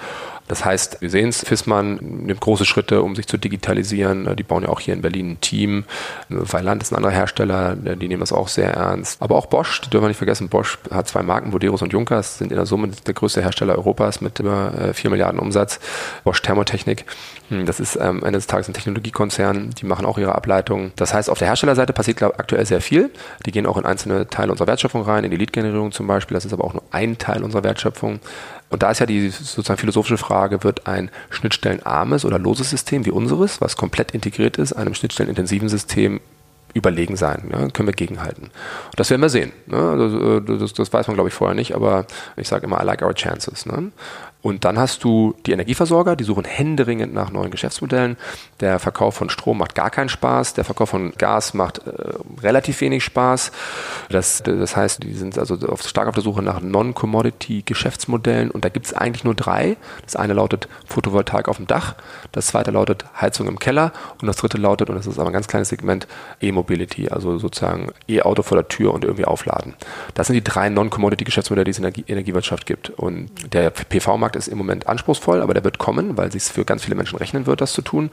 Das heißt, wir sehen es, Fissmann nimmt große Schritte, um sich zu digitalisieren. Die bauen ja auch hier in Berlin ein Team. Weiland ist ein anderer Hersteller, die nehmen das auch sehr ernst. Aber auch Bosch, die dürfen wir nicht vergessen, Bosch hat zwei Marken, Voderos und Junkers, sind in der Summe der größte Hersteller Europas mit über 4 äh, Milliarden Umsatz. Bosch Thermotechnik, hm, das ist am Ende des Tages ein Technologiekonzern, die machen auch ihre Ableitungen. Das heißt, auf der Herstellerseite passiert glaub, aktuell sehr viel. Die gehen auch in einzelne Teile unserer Wertschöpfung rein, in die Lead-Generierung zum Beispiel. Das ist aber auch nur ein Teil unserer Wertschöpfung. Und da ist ja die sozusagen philosophische Frage, wird ein schnittstellenarmes oder loses System wie unseres, was komplett integriert ist, einem schnittstellenintensiven System überlegen sein. Ja, können wir gegenhalten. Und das werden wir sehen. Ne? Also, äh, das, das, weiß man, glaube ich, vorher nicht, aber ich sage immer, I like our chances. Ne? Und dann hast du die Energieversorger, die suchen händeringend nach neuen Geschäftsmodellen. Der Verkauf von Strom macht gar keinen Spaß. Der Verkauf von Gas macht äh, relativ wenig Spaß. Das, das heißt, die sind also auf, stark auf der Suche nach Non-Commodity-Geschäftsmodellen. Und da gibt es eigentlich nur drei. Das eine lautet Photovoltaik auf dem Dach. Das zweite lautet Heizung im Keller. Und das dritte lautet, und das ist aber ein ganz kleines Segment, E-Mobility. Also sozusagen E-Auto vor der Tür und irgendwie aufladen. Das sind die drei Non-Commodity-Geschäftsmodelle, die es in der Energiewirtschaft gibt. Und der PV-Markt Heizungsmarkt ist im Moment anspruchsvoll, aber der wird kommen, weil es für ganz viele Menschen rechnen wird, das zu tun.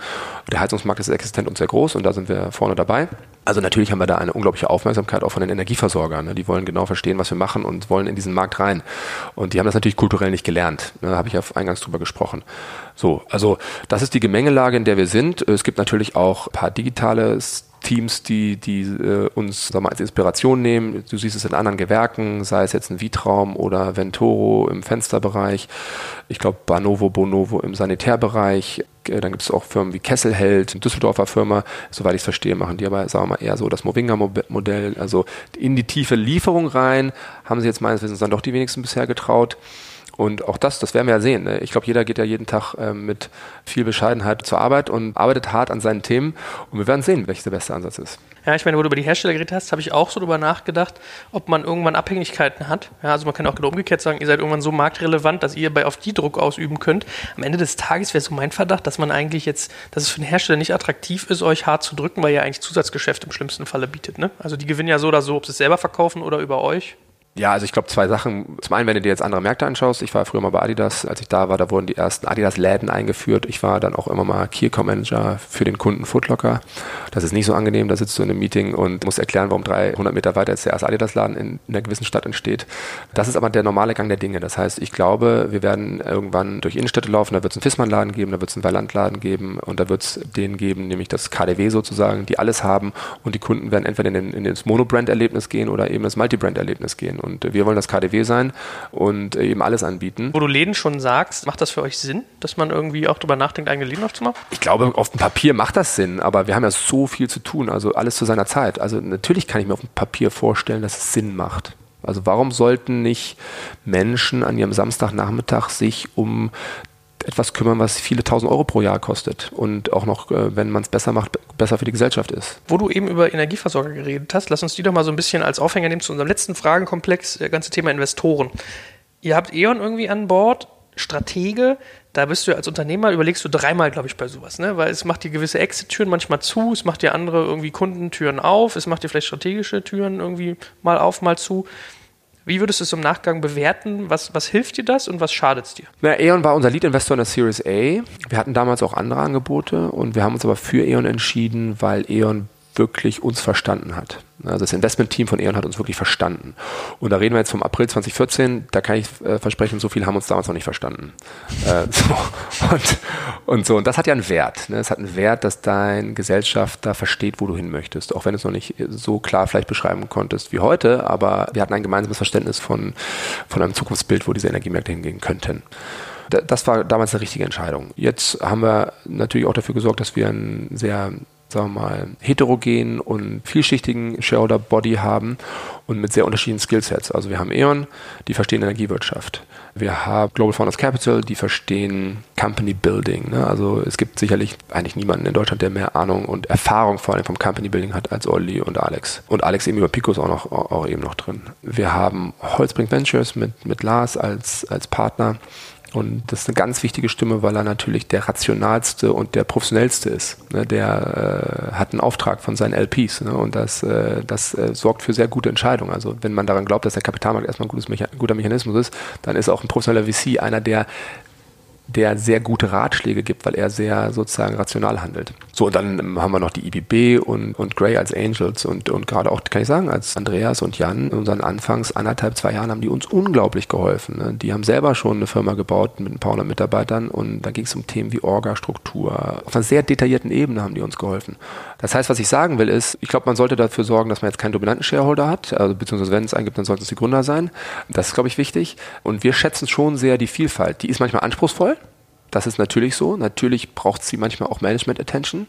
Der Heizungsmarkt ist existent und sehr groß und da sind wir vorne dabei. Also natürlich haben wir da eine unglaubliche Aufmerksamkeit auch von den Energieversorgern. Ne? Die wollen genau verstehen, was wir machen und wollen in diesen Markt rein. Und die haben das natürlich kulturell nicht gelernt. Ne? Da habe ich ja eingangs drüber gesprochen. So, also das ist die Gemengelage, in der wir sind. Es gibt natürlich auch ein paar digitale Teams, die, die äh, uns sag mal, als Inspiration nehmen. Du siehst es in anderen Gewerken, sei es jetzt ein Vitraum oder Ventoro im Fensterbereich. Ich glaube, Banovo, Bonovo im Sanitärbereich. Äh, dann gibt es auch Firmen wie Kesselheld, eine Düsseldorfer Firma, soweit ich es verstehe, machen die aber, sagen wir mal, eher so das Movinga-Modell. Also in die tiefe Lieferung rein haben sie jetzt meines Wissens dann doch die wenigsten bisher getraut. Und auch das, das werden wir ja sehen. Ne? Ich glaube, jeder geht ja jeden Tag äh, mit viel Bescheidenheit zur Arbeit und arbeitet hart an seinen Themen. Und wir werden sehen, welches der beste Ansatz ist. Ja, ich meine, wo du über die Hersteller geredet hast, habe ich auch so darüber nachgedacht, ob man irgendwann Abhängigkeiten hat. Ja, also man kann auch genau umgekehrt sagen, ihr seid irgendwann so marktrelevant, dass ihr bei auf die Druck ausüben könnt. Am Ende des Tages wäre so mein Verdacht, dass man eigentlich jetzt, dass es für den Hersteller nicht attraktiv ist, euch hart zu drücken, weil ihr eigentlich Zusatzgeschäft im schlimmsten Falle bietet. Ne? Also die gewinnen ja so oder so, ob sie es selber verkaufen oder über euch. Ja, also ich glaube zwei Sachen. Zum einen, wenn du dir jetzt andere Märkte anschaust, ich war früher mal bei Adidas, als ich da war, da wurden die ersten Adidas-Läden eingeführt. Ich war dann auch immer mal Key Account Manager für den Kunden Footlocker. Das ist nicht so angenehm, da sitzt du in einem Meeting und musst erklären, warum 300 Meter weiter jetzt der erste Adidas-Laden in, in einer gewissen Stadt entsteht. Das ist aber der normale Gang der Dinge. Das heißt, ich glaube, wir werden irgendwann durch Innenstädte laufen, da wird es einen Fissmann-Laden geben, da wird es einen Weiland-Laden geben und da wird es den geben, nämlich das KDW sozusagen, die alles haben und die Kunden werden entweder in, in das Monobrand-Erlebnis gehen oder eben das Multibrand-Erlebnis gehen. Und wir wollen das KDW sein und eben alles anbieten. Wo du Läden schon sagst, macht das für euch Sinn, dass man irgendwie auch darüber nachdenkt, eigene Läden aufzumachen? Ich glaube, auf dem Papier macht das Sinn, aber wir haben ja so viel zu tun, also alles zu seiner Zeit. Also natürlich kann ich mir auf dem Papier vorstellen, dass es Sinn macht. Also warum sollten nicht Menschen an ihrem Samstagnachmittag sich um etwas kümmern, was viele tausend Euro pro Jahr kostet und auch noch, äh, wenn man es besser macht, besser für die Gesellschaft ist. Wo du eben über Energieversorger geredet hast, lass uns die doch mal so ein bisschen als Aufhänger nehmen zu unserem letzten Fragenkomplex, das ganze Thema Investoren. Ihr habt E.ON irgendwie an Bord, Stratege, da bist du als Unternehmer, überlegst du dreimal, glaube ich, bei sowas, ne? Weil es macht dir gewisse Exit-Türen manchmal zu, es macht dir andere irgendwie Kundentüren auf, es macht dir vielleicht strategische Türen irgendwie mal auf, mal zu. Wie würdest du es im Nachgang bewerten? Was, was hilft dir das und was schadet es dir? Na, E.ON war unser Lead-Investor in der Series A. Wir hatten damals auch andere Angebote und wir haben uns aber für E.ON entschieden, weil E.ON wirklich uns verstanden hat. Also das Investment-Team von E.ON hat uns wirklich verstanden. Und da reden wir jetzt vom April 2014, da kann ich äh, versprechen, so viel haben uns damals noch nicht verstanden. Äh, so. Und, und, so, und das hat ja einen Wert. Ne? Es hat einen Wert, dass dein Gesellschafter versteht, wo du hin möchtest. Auch wenn du es noch nicht so klar vielleicht beschreiben konntest wie heute, aber wir hatten ein gemeinsames Verständnis von, von einem Zukunftsbild, wo diese Energiemärkte hingehen könnten das war damals eine richtige Entscheidung. Jetzt haben wir natürlich auch dafür gesorgt, dass wir ein sehr sagen wir mal, heterogenen und vielschichtigen Shareholder-Body haben und mit sehr unterschiedlichen Skillsets. Also wir haben E.ON, die verstehen Energiewirtschaft. Wir haben Global Founders Capital, die verstehen Company Building. Ne? Also es gibt sicherlich eigentlich niemanden in Deutschland, der mehr Ahnung und Erfahrung vor allem vom Company Building hat als Olli und Alex. Und Alex eben über Pico ist auch noch auch eben noch drin. Wir haben Holzbrink Ventures mit, mit Lars als, als Partner und das ist eine ganz wichtige Stimme, weil er natürlich der rationalste und der professionellste ist. Ne? Der äh, hat einen Auftrag von seinen LPs ne? und das, äh, das äh, sorgt für sehr gute Entscheidungen. Also wenn man daran glaubt, dass der Kapitalmarkt erstmal ein gutes Mecha guter Mechanismus ist, dann ist auch ein professioneller VC einer, der der sehr gute Ratschläge gibt, weil er sehr sozusagen rational handelt. So, und dann haben wir noch die IBB und, und Gray als Angels und, und gerade auch, kann ich sagen, als Andreas und Jan in unseren Anfangs anderthalb, zwei Jahren haben die uns unglaublich geholfen. Ne? Die haben selber schon eine Firma gebaut mit ein paar hundert Mitarbeitern und da ging es um Themen wie Orga-Struktur. Auf einer sehr detaillierten Ebene haben die uns geholfen. Das heißt, was ich sagen will, ist, ich glaube, man sollte dafür sorgen, dass man jetzt keinen dominanten Shareholder hat, also beziehungsweise wenn es einen gibt, dann sollten es die Gründer sein. Das ist, glaube ich, wichtig. Und wir schätzen schon sehr die Vielfalt. Die ist manchmal anspruchsvoll, das ist natürlich so. Natürlich braucht sie manchmal auch Management-Attention.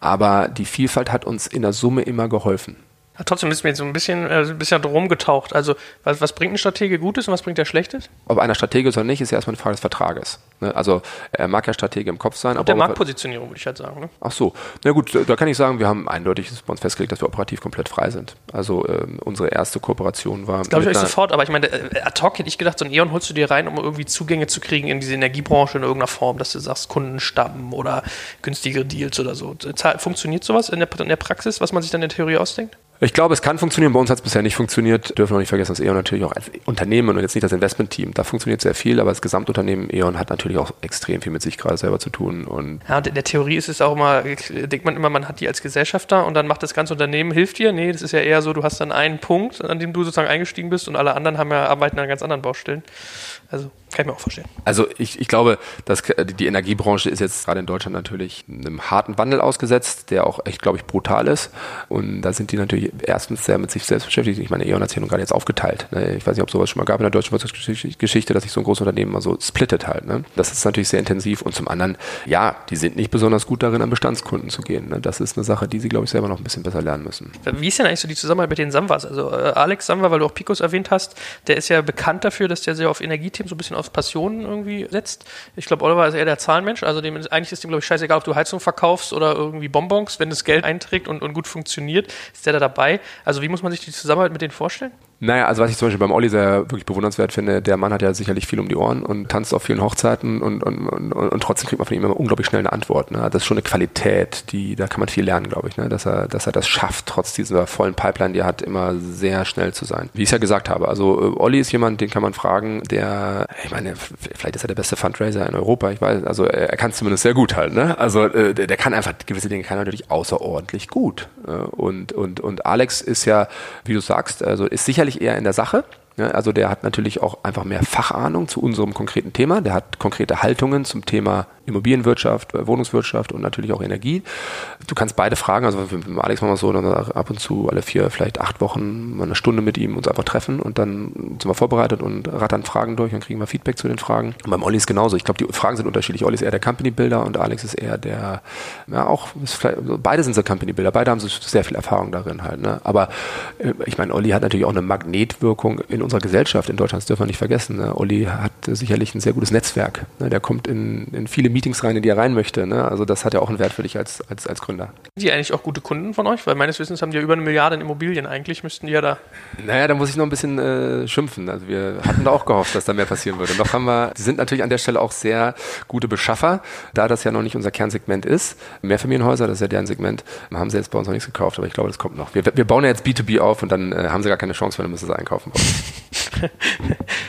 Aber die Vielfalt hat uns in der Summe immer geholfen. Trotzdem ist mir jetzt so ein bisschen, äh, ein bisschen drum getaucht. Also, was, was bringt ein Stratege Gutes und was bringt er Schlechtes? Ob einer Stratege ist oder nicht, ist ja erstmal eine Frage des Vertrages. Ne? Also, er mag ja Stratege im Kopf sein. Und der Marktpositionierung, würde ich halt sagen. Ne? Ach so. Na gut, da kann ich sagen, wir haben eindeutig bei uns festgelegt, dass wir operativ komplett frei sind. Also, ähm, unsere erste Kooperation war. Das glaube ich euch sofort, aber ich meine, äh, ad hoc hätte ich gedacht, so ein E.ON holst du dir rein, um irgendwie Zugänge zu kriegen in diese Energiebranche in irgendeiner Form, dass du sagst, Kundenstamm oder günstigere Deals oder so. Funktioniert sowas in der, in der Praxis, was man sich dann in der Theorie ausdenkt? Ich glaube, es kann funktionieren. Bei uns hat es bisher nicht funktioniert. Dürfen wir nicht vergessen, dass E.ON natürlich auch als Unternehmen und jetzt nicht das Investmentteam, da funktioniert sehr viel, aber das Gesamtunternehmen E.ON hat natürlich auch extrem viel mit sich gerade selber zu tun. Und ja, in der Theorie ist es auch immer, denkt man immer, man hat die als Gesellschafter und dann macht das ganze Unternehmen, hilft dir. Nee, das ist ja eher so, du hast dann einen Punkt, an dem du sozusagen eingestiegen bist und alle anderen haben ja, arbeiten an ganz anderen Baustellen. Also Kann ich mir auch vorstellen. Also ich, ich glaube, dass die Energiebranche ist jetzt gerade in Deutschland natürlich einem harten Wandel ausgesetzt, der auch echt, glaube ich, brutal ist. Und da sind die natürlich erstens sehr mit sich selbst beschäftigt. Ich meine, E.ON hat sich nun gerade jetzt aufgeteilt. Ne? Ich weiß nicht, ob sowas schon mal gab in der deutschen Wirtschaftsgeschichte, dass sich so ein großes Unternehmen mal so splittet halt. Ne? Das ist natürlich sehr intensiv. Und zum anderen, ja, die sind nicht besonders gut darin, an Bestandskunden zu gehen. Ne? Das ist eine Sache, die sie, glaube ich, selber noch ein bisschen besser lernen müssen. Wie ist denn eigentlich so die Zusammenarbeit mit den Samwas? Also äh, Alex Samwa, weil du auch Picos erwähnt hast, der ist ja bekannt dafür, dass der sehr auf Energiethemen so ein bisschen auf Passionen irgendwie setzt. Ich glaube, Oliver ist eher der Zahlenmensch. Also dem, eigentlich ist dem, glaube ich, scheißegal, ob du Heizung verkaufst oder irgendwie Bonbons. Wenn das Geld einträgt und, und gut funktioniert, ist der da dabei. Also wie muss man sich die Zusammenarbeit mit denen vorstellen? Naja, also was ich zum Beispiel beim Olli sehr wirklich bewundernswert finde, der Mann hat ja sicherlich viel um die Ohren und tanzt auf vielen Hochzeiten und, und, und, und trotzdem kriegt man von ihm immer unglaublich schnell eine Antwort. Ne? Das ist schon eine Qualität, die, da kann man viel lernen, glaube ich, ne? dass, er, dass er das schafft, trotz dieser vollen Pipeline, die er hat, immer sehr schnell zu sein. Wie ich es ja gesagt habe, also äh, Olli ist jemand, den kann man fragen, der, ich meine, vielleicht ist er der beste Fundraiser in Europa, ich weiß, also er, kann es zumindest sehr gut halt. Ne? Also äh, der, der kann einfach, gewisse Dinge kann er natürlich außerordentlich gut. Äh, und, und, und Alex ist ja, wie du sagst, also ist sicherlich eher in der Sache, also der hat natürlich auch einfach mehr Fachahnung zu unserem konkreten Thema. Der hat konkrete Haltungen zum Thema Immobilienwirtschaft, äh, Wohnungswirtschaft und natürlich auch Energie. Du kannst beide fragen, also mit Alex machen wir so, dann ab und zu alle vier, vielleicht acht Wochen mal eine Stunde mit ihm uns einfach treffen und dann sind wir vorbereitet und rattern Fragen durch und kriegen wir Feedback zu den Fragen. Und beim Olli ist genauso. Ich glaube, die Fragen sind unterschiedlich. Olli ist eher der Company Builder und Alex ist eher der, ja auch, beide sind so Company Builder, beide haben so sehr viel Erfahrung darin halt. Ne? Aber äh, ich meine, Olli hat natürlich auch eine Magnetwirkung in unserer Gesellschaft in Deutschland, das dürfen wir nicht vergessen. Ne? Olli hat sicherlich ein sehr gutes Netzwerk. Ne? Der kommt in, in viele Meetings rein, in die er rein möchte. Ne? Also das hat ja auch einen Wert für dich als, als, als Gründer. Sind die eigentlich auch gute Kunden von euch? Weil meines Wissens haben die ja über eine Milliarde in Immobilien. Eigentlich müssten die ja da... Naja, da muss ich noch ein bisschen äh, schimpfen. Also wir hatten da auch gehofft, dass da mehr passieren würde. Noch haben wir, die sind natürlich an der Stelle auch sehr gute Beschaffer, da das ja noch nicht unser Kernsegment ist. Mehrfamilienhäuser, das ist ja deren Segment, haben sie jetzt bei uns noch nichts gekauft, aber ich glaube, das kommt noch. Wir, wir bauen ja jetzt B2B auf und dann äh, haben sie gar keine Chance, weil dann müssen sie einkaufen.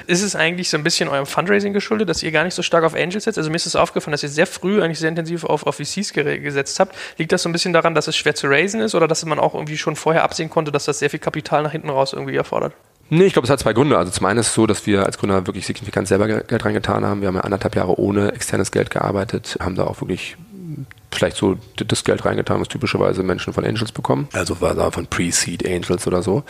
ist es eigentlich so ein bisschen eurem Fundraising geschuldet, dass ihr gar nicht so stark auf Angels setzt? Also mir ist es aufgefallen, dass ihr sehr früh eigentlich sehr intensiv auf, auf VCs gesetzt habt. Liegt das so ein bisschen daran, dass es schwer zu raisen ist oder dass man auch irgendwie schon vorher absehen konnte, dass das sehr viel Kapital nach hinten raus irgendwie erfordert? Nee, ich glaube, es hat zwei Gründe. Also zum einen ist es so, dass wir als Gründer wirklich signifikant selber Geld reingetan haben. Wir haben ja anderthalb Jahre ohne externes Geld gearbeitet, haben da auch wirklich vielleicht so das Geld reingetan, was typischerweise Menschen von Angels bekommen. Also von Pre-Seed Angels oder so.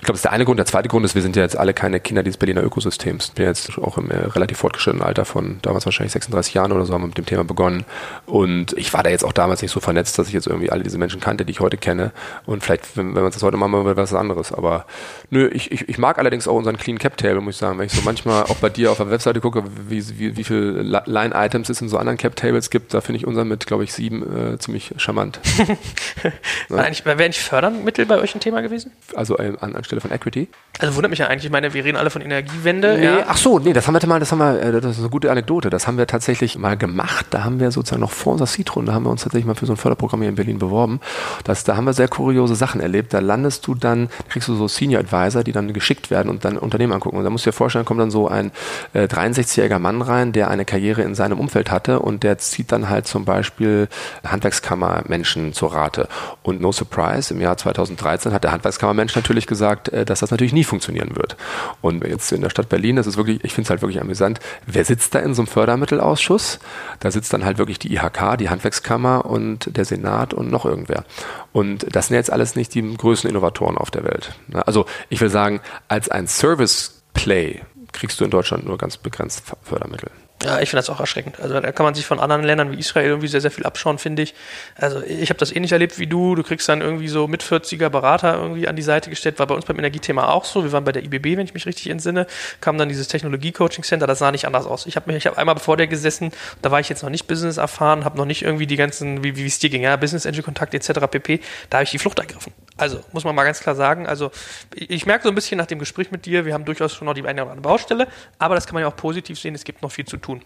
Ich glaube, das ist der eine Grund. Der zweite Grund ist, wir sind ja jetzt alle keine Kinder dieses Berliner Ökosystems. Ich bin jetzt auch im äh, relativ fortgeschrittenen Alter von damals wahrscheinlich 36 Jahren oder so haben wir mit dem Thema begonnen. Und ich war da jetzt auch damals nicht so vernetzt, dass ich jetzt irgendwie alle diese Menschen kannte, die ich heute kenne. Und vielleicht, wenn, wenn wir das heute machen, wäre was anderes. Aber nö, ich, ich, ich mag allerdings auch unseren Clean Cap Table, muss ich sagen. Wenn ich so manchmal auch bei dir auf der Webseite gucke, wie, wie, wie viele Line-Items es in so anderen Cap Tables gibt, da finde ich unseren mit, glaube ich, sieben äh, ziemlich charmant. ja. eigentlich, wäre nicht Fördermittel bei euch ein Thema gewesen? Also äh, an, anstelle von Equity? Also wundert mich ja eigentlich, ich meine, wir reden alle von Energiewende. Nee, ja. Ach so, nee, das haben wir mal, das haben wir, äh, das ist eine gute Anekdote, das haben wir tatsächlich mal gemacht. Da haben wir sozusagen noch vor unserer Seed-Runde, haben wir uns tatsächlich mal für so ein Förderprogramm hier in Berlin beworben. Das, da haben wir sehr kuriose Sachen erlebt. Da landest du dann, kriegst du so Senior Advisor, die dann geschickt werden und dann Unternehmen angucken. Und da musst du dir vorstellen, kommt dann so ein äh, 63-jähriger Mann rein, der eine Karriere in seinem Umfeld hatte und der zieht dann halt zum Beispiel Handwerkskammermenschen zur Rate. Und no surprise, im Jahr 2013 hat der Handwerkskammermensch natürlich gesagt, äh, dass das natürlich nie funktionieren wird. Und jetzt in der Stadt Berlin, das ist wirklich, ich finde es halt wirklich amüsant, wer sitzt da in so einem Fördermittelausschuss? Da sitzt dann halt wirklich die IHK, die Handwerkskammer und der Senat und noch irgendwer. Und das sind jetzt alles nicht die größten Innovatoren auf der Welt. Also ich will sagen, als ein Service Play kriegst du in Deutschland nur ganz begrenzt Fördermittel. Ja, ich finde das auch erschreckend. Also da kann man sich von anderen Ländern wie Israel irgendwie sehr, sehr viel abschauen, finde ich. Also ich habe das ähnlich erlebt wie du. Du kriegst dann irgendwie so mit 40er Berater irgendwie an die Seite gestellt. War bei uns beim Energiethema auch so. Wir waren bei der IBB, wenn ich mich richtig entsinne. Kam dann dieses Technologie-Coaching-Center. Das sah nicht anders aus. Ich habe habe einmal vor dir gesessen. Da war ich jetzt noch nicht Business erfahren, habe noch nicht irgendwie die ganzen, wie, wie es dir ging, ja, Business Angel Kontakt etc. pp. Da habe ich die Flucht ergriffen. Also muss man mal ganz klar sagen. Also ich, merke so ein bisschen nach dem Gespräch mit dir, wir haben durchaus schon noch die eine oder andere Baustelle, aber das kann man ja auch positiv sehen. Es gibt noch viel zu tun.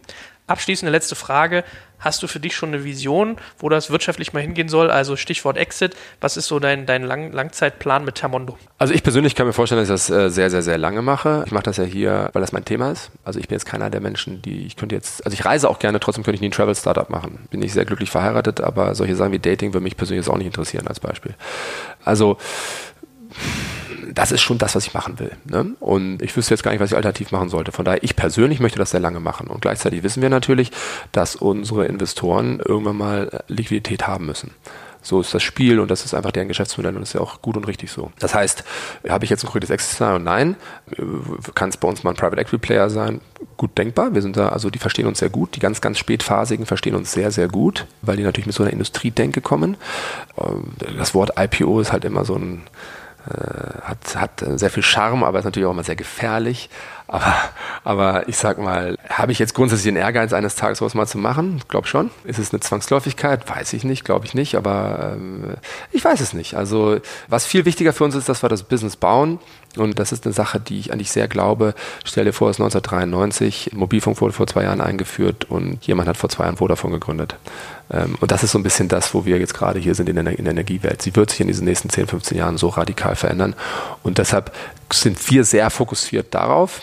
Abschließende letzte Frage. Hast du für dich schon eine Vision, wo das wirtschaftlich mal hingehen soll? Also Stichwort Exit. Was ist so dein, dein Lang Langzeitplan mit Termondo? Also ich persönlich kann mir vorstellen, dass ich das äh, sehr, sehr, sehr lange mache. Ich mache das ja hier, weil das mein Thema ist. Also ich bin jetzt keiner der Menschen, die, ich könnte jetzt, also ich reise auch gerne, trotzdem könnte ich nie ein Travel-Startup machen. Bin ich sehr glücklich verheiratet, aber solche Sachen wie Dating würde mich persönlich jetzt auch nicht interessieren als Beispiel. Also das ist schon das, was ich machen will. Ne? Und ich wüsste jetzt gar nicht, was ich alternativ machen sollte. Von daher, ich persönlich möchte das sehr lange machen. Und gleichzeitig wissen wir natürlich, dass unsere Investoren irgendwann mal äh, Liquidität haben müssen. So ist das Spiel und das ist einfach deren Geschäftsmodell und das ist ja auch gut und richtig so. Das heißt, habe ich jetzt ein konkretes Exit-Szenario? Nein. Kann es bei uns mal ein Private Equity Player sein? Gut denkbar. Wir sind da, also die verstehen uns sehr gut. Die ganz, ganz spätphasigen verstehen uns sehr, sehr gut, weil die natürlich mit so einer Industriedenke kommen. Ähm, das Wort IPO ist halt immer so ein, äh, hat, hat sehr viel Charme, aber ist natürlich auch immer sehr gefährlich. Aber, aber ich sag mal, habe ich jetzt grundsätzlich den Ehrgeiz, eines Tages sowas mal zu machen? Ich glaube schon. Ist es eine Zwangsläufigkeit? Weiß ich nicht, glaube ich nicht, aber ähm, ich weiß es nicht. Also was viel wichtiger für uns ist, dass wir das Business bauen. Und das ist eine Sache, die ich eigentlich sehr glaube. Stell dir vor, es ist 1993, Mobilfunk wurde vor zwei Jahren eingeführt und jemand hat vor zwei Jahren Vodafone gegründet. Ähm, und das ist so ein bisschen das, wo wir jetzt gerade hier sind in der Energiewelt. Sie wird sich in diesen nächsten 10, 15 Jahren so radikal verändern. Und deshalb sind wir sehr fokussiert darauf.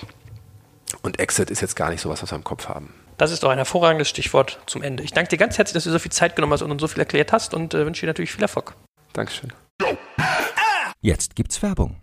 Und Exit ist jetzt gar nicht so was, was wir im Kopf haben. Das ist doch ein hervorragendes Stichwort zum Ende. Ich danke dir ganz herzlich, dass du so viel Zeit genommen hast und uns so viel erklärt hast und äh, wünsche dir natürlich viel Erfolg. Dankeschön. Jetzt gibt's Werbung.